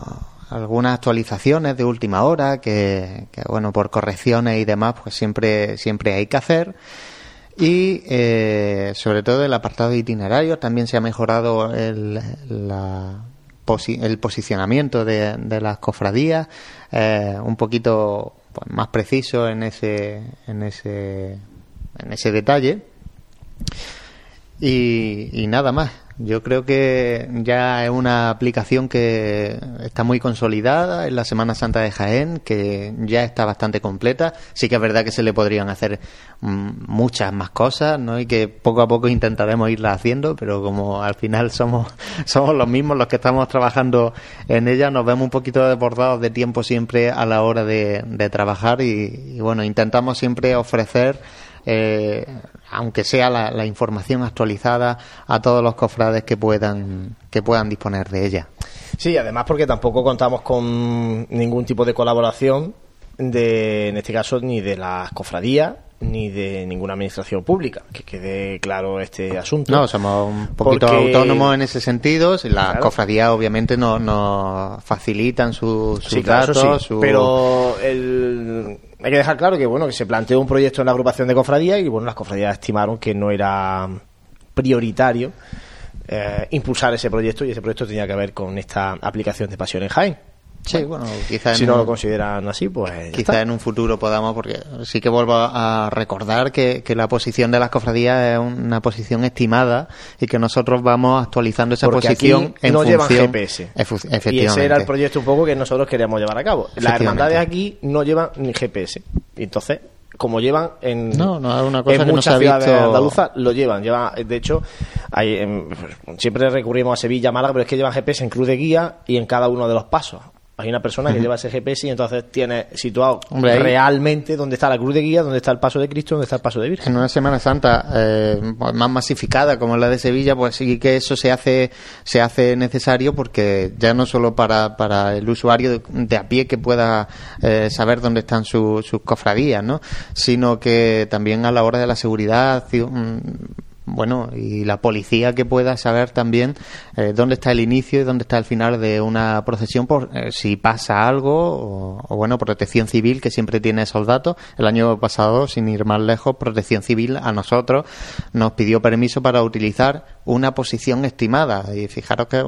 F: algunas actualizaciones de última hora que, que, bueno, por correcciones y demás, pues siempre siempre hay que hacer. Y eh, sobre todo el apartado de itinerarios también se ha mejorado el, la posi- el posicionamiento de, de las cofradías, eh, un poquito pues, más preciso en ese, en ese, en ese detalle. Y, y nada más. Yo creo que ya es una aplicación que está muy consolidada en la Semana Santa de Jaén, que ya está bastante completa. Sí que es verdad que se le podrían hacer mm, muchas más cosas, ¿no? Y que poco a poco intentaremos irlas haciendo, pero como al final somos, somos los mismos los que estamos trabajando en ella, nos vemos un poquito desbordados de tiempo siempre a la hora de, de trabajar y, y bueno, intentamos siempre ofrecer eh, aunque sea la, la información actualizada a todos los cofrades que puedan que puedan disponer de ella.
A: Sí, además porque tampoco contamos con ningún tipo de colaboración de, en este caso, ni de las cofradías ni de ninguna administración pública, que quede claro este asunto.
F: No, somos un poquito
A: Porque-
F: autónomos en ese sentido. Las
A: Claro.
F: cofradías obviamente nos nos facilitan su- sus
A: Sí, claro,
F: datos,
A: sí,
F: su-
A: pero el- hay que dejar claro que bueno que se planteó un proyecto en la agrupación de cofradías y bueno las cofradías estimaron que no era prioritario eh, impulsar ese proyecto y ese proyecto tenía que ver con esta aplicación de Pasión en Jaén.
F: Sí, bueno,
A: si
F: en
A: no lo consideran así, pues
F: Quizá
A: está.
F: en un futuro podamos, porque sí que vuelvo a recordar que, que la posición de las cofradías es una posición estimada y que nosotros vamos actualizando esa
A: Porque
F: posición
A: aquí
F: en
A: no llevan
F: función.
A: GPS.
F: Efu-
A: Y ese era el proyecto un poco que nosotros queríamos llevar a cabo. Las hermandades aquí no llevan ni GPS. Entonces, como llevan en,
F: No, no, una cosa
A: en
F: que
A: muchas ciudades
F: visto-
A: andaluzas, lo llevan. llevan de hecho, hay, em, siempre recurrimos a Sevilla, Málaga, pero es que llevan GPS en cruz de guía y en cada uno de los pasos. Hay una persona que lleva ese GPS y entonces tiene situado
F: Hombre,
A: realmente dónde está la cruz de guía, dónde está el paso de Cristo, dónde está el paso de Virgen.
F: En una Semana Santa eh, más masificada como la de Sevilla, pues sí que eso se hace se hace necesario porque ya no solo para, para el usuario de, de a pie que pueda eh, saber dónde están su- sus cofradías, ¿no? Sino que también a la hora de la seguridad, mm, bueno, y la policía que pueda saber también eh, dónde está el inicio y dónde está el final de una procesión por eh, si pasa algo o, bueno, protección civil que siempre tiene esos datos. El año pasado, sin ir más lejos, protección civil a nosotros nos pidió permiso para utilizar una posición estimada y fijaros que,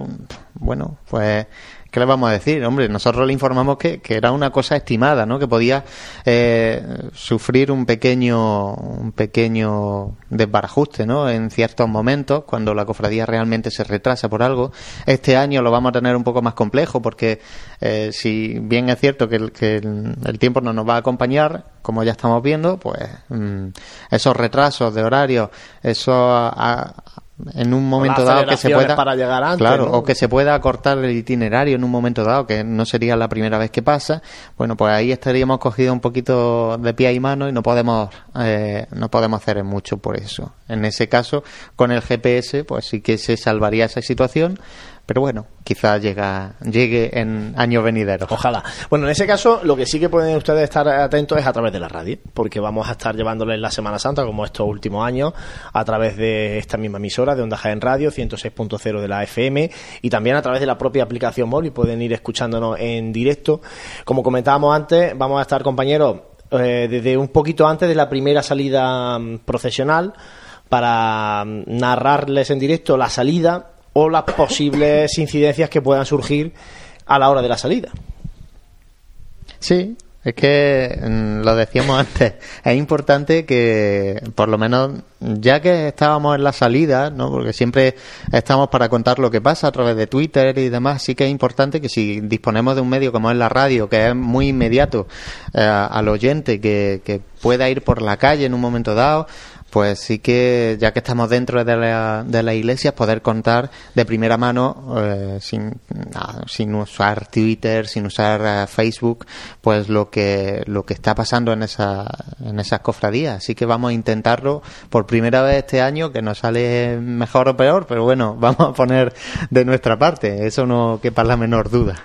F: bueno, pues ¿Qué le vamos a decir? Hombre, nosotros le informamos que, que era una cosa estimada, ¿no? Que podía eh, sufrir un pequeño, un pequeño desbarajuste, ¿no? En ciertos momentos, cuando la cofradía realmente se retrasa por algo. Este año lo vamos a tener un poco más complejo, porque eh, si bien es cierto que, el, que el, tiempo no nos va a acompañar, como ya estamos viendo, pues mm, esos retrasos de horario, eso a- a- en un momento dado que se pueda
A: para llegar antes,
F: claro
A: ¿no?
F: o que se pueda acortar el itinerario en un momento dado que no sería la primera vez que pasa bueno pues ahí estaríamos cogidos un poquito de pie y mano y no podemos eh, no podemos hacer mucho por eso en ese caso con el GPS pues sí que se salvaría esa situación pero bueno quizás llega llegue en años venideros
A: Ojalá. Bueno, en ese caso, lo que sí que pueden ustedes estar atentos es a través de la radio, porque vamos a estar llevándoles la Semana Santa, como estos últimos años, a través de esta misma emisora de Onda Jaén Radio, 106.0 de la FM, y también a través de la propia aplicación móvil, pueden ir escuchándonos en directo. Como comentábamos antes, vamos a estar, compañeros, eh, desde un poquito antes de la primera salida mm, procesional, para mm, narrarles en directo la salida o las posibles incidencias que puedan surgir a la hora de la salida.
F: Sí, Es que mm, lo decíamos antes, es importante que por lo menos ya que estábamos en la salida, ¿no? porque siempre estamos para contar lo que pasa a través de Twitter y demás, sí que es importante que si disponemos de un medio como es la radio, que es muy inmediato eh, al oyente, que, que pueda ir por la calle en un momento dado, pues sí que ya que estamos dentro de la, de la iglesia poder contar de primera mano eh, sin, sin usar Twitter sin usar eh, Facebook pues lo que lo que está pasando en esa en esas cofradías. Así que vamos a intentarlo por primera vez este año que nos sale mejor o peor pero bueno vamos a poner de nuestra parte. Eso no quepa la menor duda.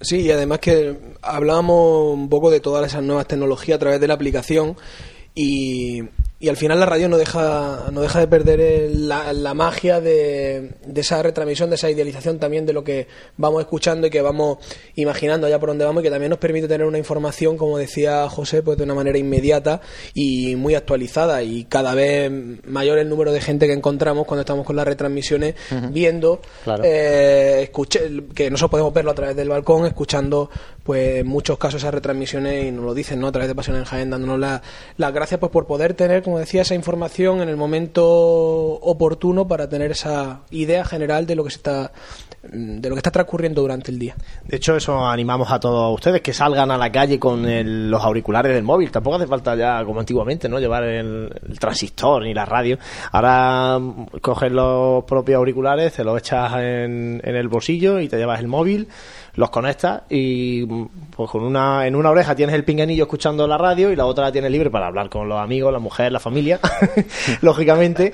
B: Sí, y además que hablábamos un poco de todas esas nuevas tecnologías a través de la aplicación y, y al final la radio no deja, no deja de perder la, la magia de, de esa retransmisión, de esa idealización también de lo que vamos escuchando y que vamos imaginando allá por donde vamos y que también nos permite tener una información, como decía José, pues de una manera inmediata y muy actualizada y cada vez mayor el número de gente que encontramos cuando estamos con las retransmisiones viendo,
F: Claro.
B: eh, escuche- que nosotros podemos verlo a través del balcón, escuchando pues en muchos casos esas retransmisiones y nos lo dicen, ¿no? A través de Pasión en Jaén, dándonos la- las gracias pues por poder tener, como decía, esa información en el momento oportuno para tener esa idea general de lo que se está de lo que está transcurriendo durante el día.
A: De hecho, eso animamos a todos ustedes que salgan a la calle con el- los auriculares del móvil. Tampoco hace falta ya, como antiguamente, no llevar el, transistor ni la radio. Ahora mm, coges los propios auriculares, te los echas en, en el bolsillo y te llevas el móvil, los conectas y pues con una en una oreja tienes el pinganillo escuchando la radio y la otra la tienes libre para hablar con los amigos, la mujer, la familia, lógicamente,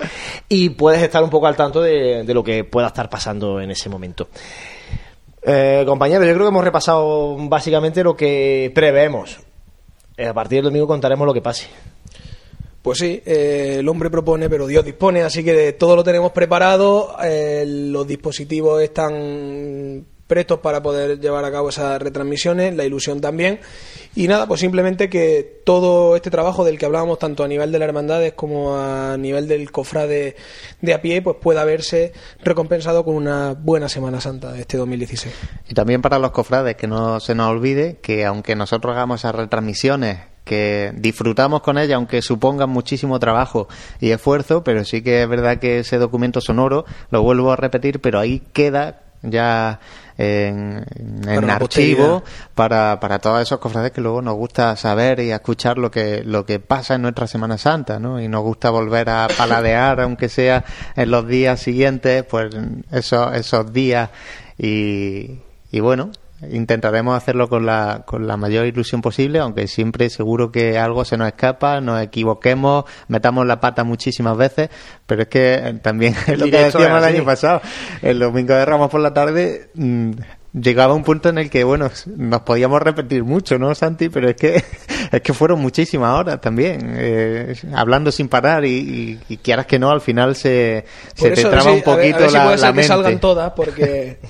A: y puedes estar un poco al tanto de, lo que pueda estar pasando en ese momento. Eh, compañeros, yo creo que hemos repasado básicamente lo que preveemos. Eh, a partir del domingo contaremos lo que pase.
B: Pues sí, eh, el hombre propone, pero Dios dispone, así que todo lo tenemos preparado, los dispositivos están prestos para poder llevar a cabo esas retransmisiones, la ilusión también. Y nada, pues simplemente que todo este trabajo del que hablábamos, tanto a nivel de las hermandades como a nivel del cofrade de a pie, pues pueda verse recompensado con una buena Semana Santa este 2016.
F: Y también para los cofrades, que no se nos olvide que aunque nosotros hagamos esas retransmisiones, que disfrutamos con ellas, aunque supongan muchísimo trabajo y esfuerzo, pero sí que es verdad que ese documento sonoro, lo vuelvo a repetir, pero ahí queda ya en, en
A: Para la
F: archivo para, para todos esos cofrades que luego nos gusta saber y escuchar lo que, lo que pasa en nuestra Semana Santa, ¿no? Y nos gusta volver a paladear, aunque sea en los días siguientes, pues esos, esos días y, y bueno, intentaremos hacerlo con la, con la mayor ilusión posible, aunque siempre seguro que algo se nos escapa, nos equivoquemos, metamos la pata muchísimas veces, pero es que eh, también es lo que decíamos el año pasado, el domingo de Ramos por la tarde mm, llegaba un punto en el que, bueno, nos podíamos repetir mucho, ¿no, Santi? Pero es que es que fueron muchísimas horas también, eh, hablando sin parar y, y, y quieras que no, al final se, se
B: Por
F: te
B: eso,
F: traba
B: sí,
F: un
B: a ver-
F: poquito
B: a ver si
F: la,
B: puede ser
F: la
B: que
F: mente.
B: salgan todas, porque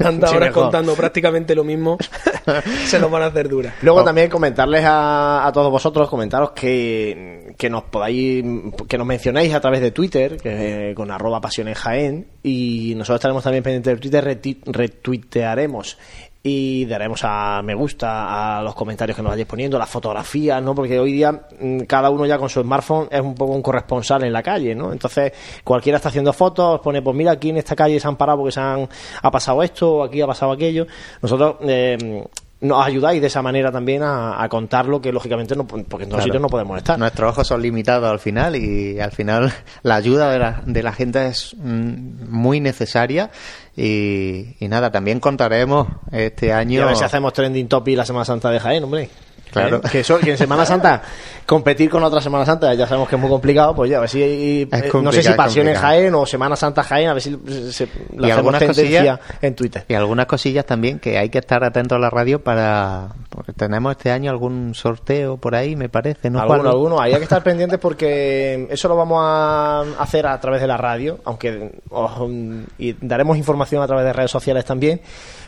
B: tantas
A: Sí,
B: horas
A: mejor.
B: contando prácticamente lo mismo, se nos van a hacer duras.
A: Luego también comentarles a, a todos vosotros, comentaros que, que nos podáis, que nos mencionéis a través de Twitter, que, con arroba pasiones Jaén, y nosotros estaremos también pendientes de Twitter, retuitearemos y daremos a me gusta a los comentarios que nos vayáis poniendo, las fotografías, ¿no? Porque hoy día mm, cada uno ya con su smartphone es un poco un corresponsal en la calle, ¿no? Entonces cualquiera está haciendo fotos, pone, pues mira, aquí en esta calle se han parado porque se han, ha pasado esto, aquí ha pasado aquello. Nosotros eh, nos ayudáis de esa manera también a, a contar lo que lógicamente no, porque en todos
F: Claro.
A: sitios no podemos estar.
F: Nuestros ojos son limitados al final y al final la ayuda de la, de la gente es mm, muy necesaria y, y nada, también contaremos este
A: Y
F: año...
A: a ver si hacemos trending topic la Semana Santa de Jaén, hombre.
F: Claro.
A: ¿Eh? Que, eso- que en Semana Santa competir con otra Semana Santa ya sabemos que es muy complicado, pues ya a ver si eh, no sé si Pasión en. Jaén o Semana Santa Jaén, a ver si se, se- le
F: y algunas
A: tendencia
F: cosillas
A: en Twitter.
F: y algunas cosillas también que hay que estar atentos a la radio para porque tenemos este año algún sorteo por ahí me parece no
A: Alguno, alguno. Ahí hay que estar pendientes porque eso lo vamos a hacer a través de la radio, aunque mm, y daremos información a través de redes sociales también,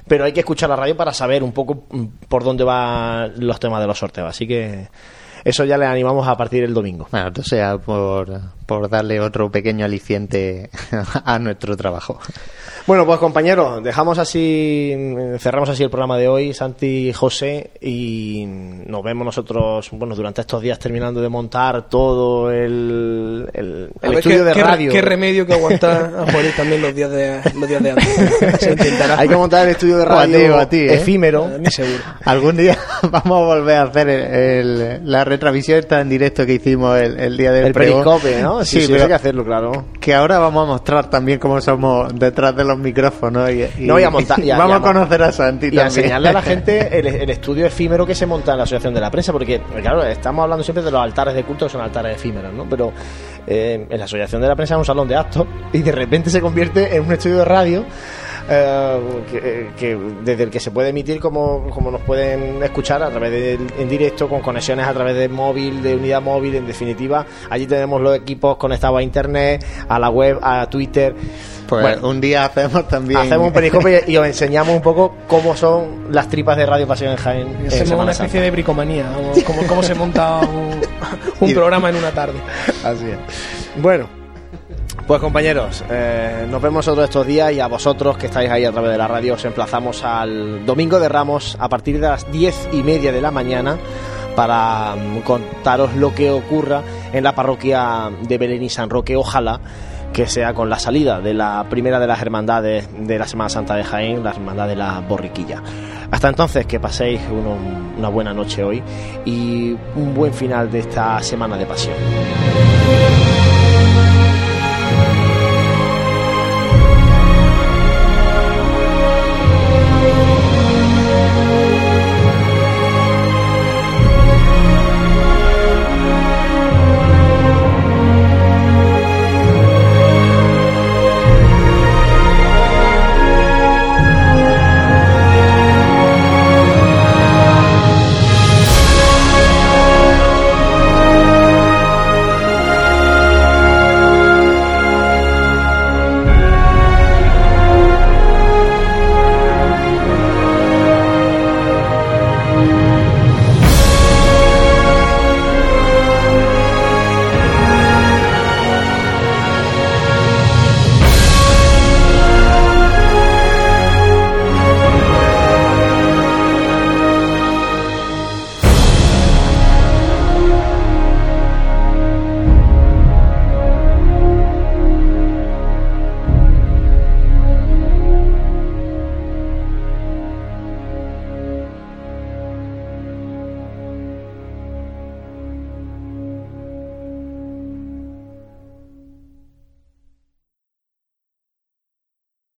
A: pero hay que escuchar la radio para saber un poco mm, por dónde van los temas de los sorteos. Así que eso ya le animamos a partir del domingo.
F: bueno esto sea por, por darle otro pequeño aliciente a nuestro trabajo
A: Bueno, pues compañeros, dejamos así, cerramos así el programa de hoy, Santi y José, y nos vemos nosotros, bueno, durante estos días terminando de montar todo el, el,
B: A
A: el
B: ver
A: estudio
B: qué,
A: de
B: qué-
A: radio.
B: qué remedio que aguantar a Juanito también los días de, los días de antes. Se intentará.
A: Hay que montar el estudio de radio
F: a ti, ¿eh?
A: efímero.
B: A mí seguro.
F: Algún día vamos a volver a hacer el- la retravisión esta en directo que hicimos el, día del
A: El periscope, ¿no? Sí, sí,
F: pero
A: eso hay que hacerlo, claro.
F: que ahora vamos a mostrar también cómo somos detrás de los micrófonos y, y-
A: No, y a montar- y a-
F: vamos
A: a
F: conocer a Santi
A: y a enseñarle a la gente el, el estudio efímero que se monta en la Asociación de la Prensa, porque, claro, estamos hablando siempre de los altares de culto que son altares efímeros, ¿no? Pero eh, en la Asociación de la Prensa es un salón de actos y de repente se convierte en un estudio de radio. eh, que, que- desde el que se puede emitir como, como nos pueden escuchar a través de en directo con conexiones a través de móvil de unidad móvil en definitiva allí tenemos los equipos conectados a internet a la web a Twitter
F: Pues
A: Bueno,
F: un día hacemos también.
A: Hacemos un periscope y, y os enseñamos un poco cómo son las tripas de Radio Pasión en Jaén. en
B: Hacemos
A: Semana
B: una especie
A: Santa.
B: de bricomanía, cómo se monta un, programa en una tarde.
A: Así es. Bueno, pues compañeros, eh, nos vemos otros estos días y a vosotros que estáis ahí a través de la radio os emplazamos al Domingo de Ramos a partir de las diez y media de la mañana para mm, contaros lo que ocurra en la parroquia de Belén y San Roque. Ojalá que sea con la salida de la primera de las hermandades de la Semana Santa de Jaén, la hermandad de la Borriquilla. Hasta entonces, que paséis una buena noche hoy y un buen final de esta semana de pasión.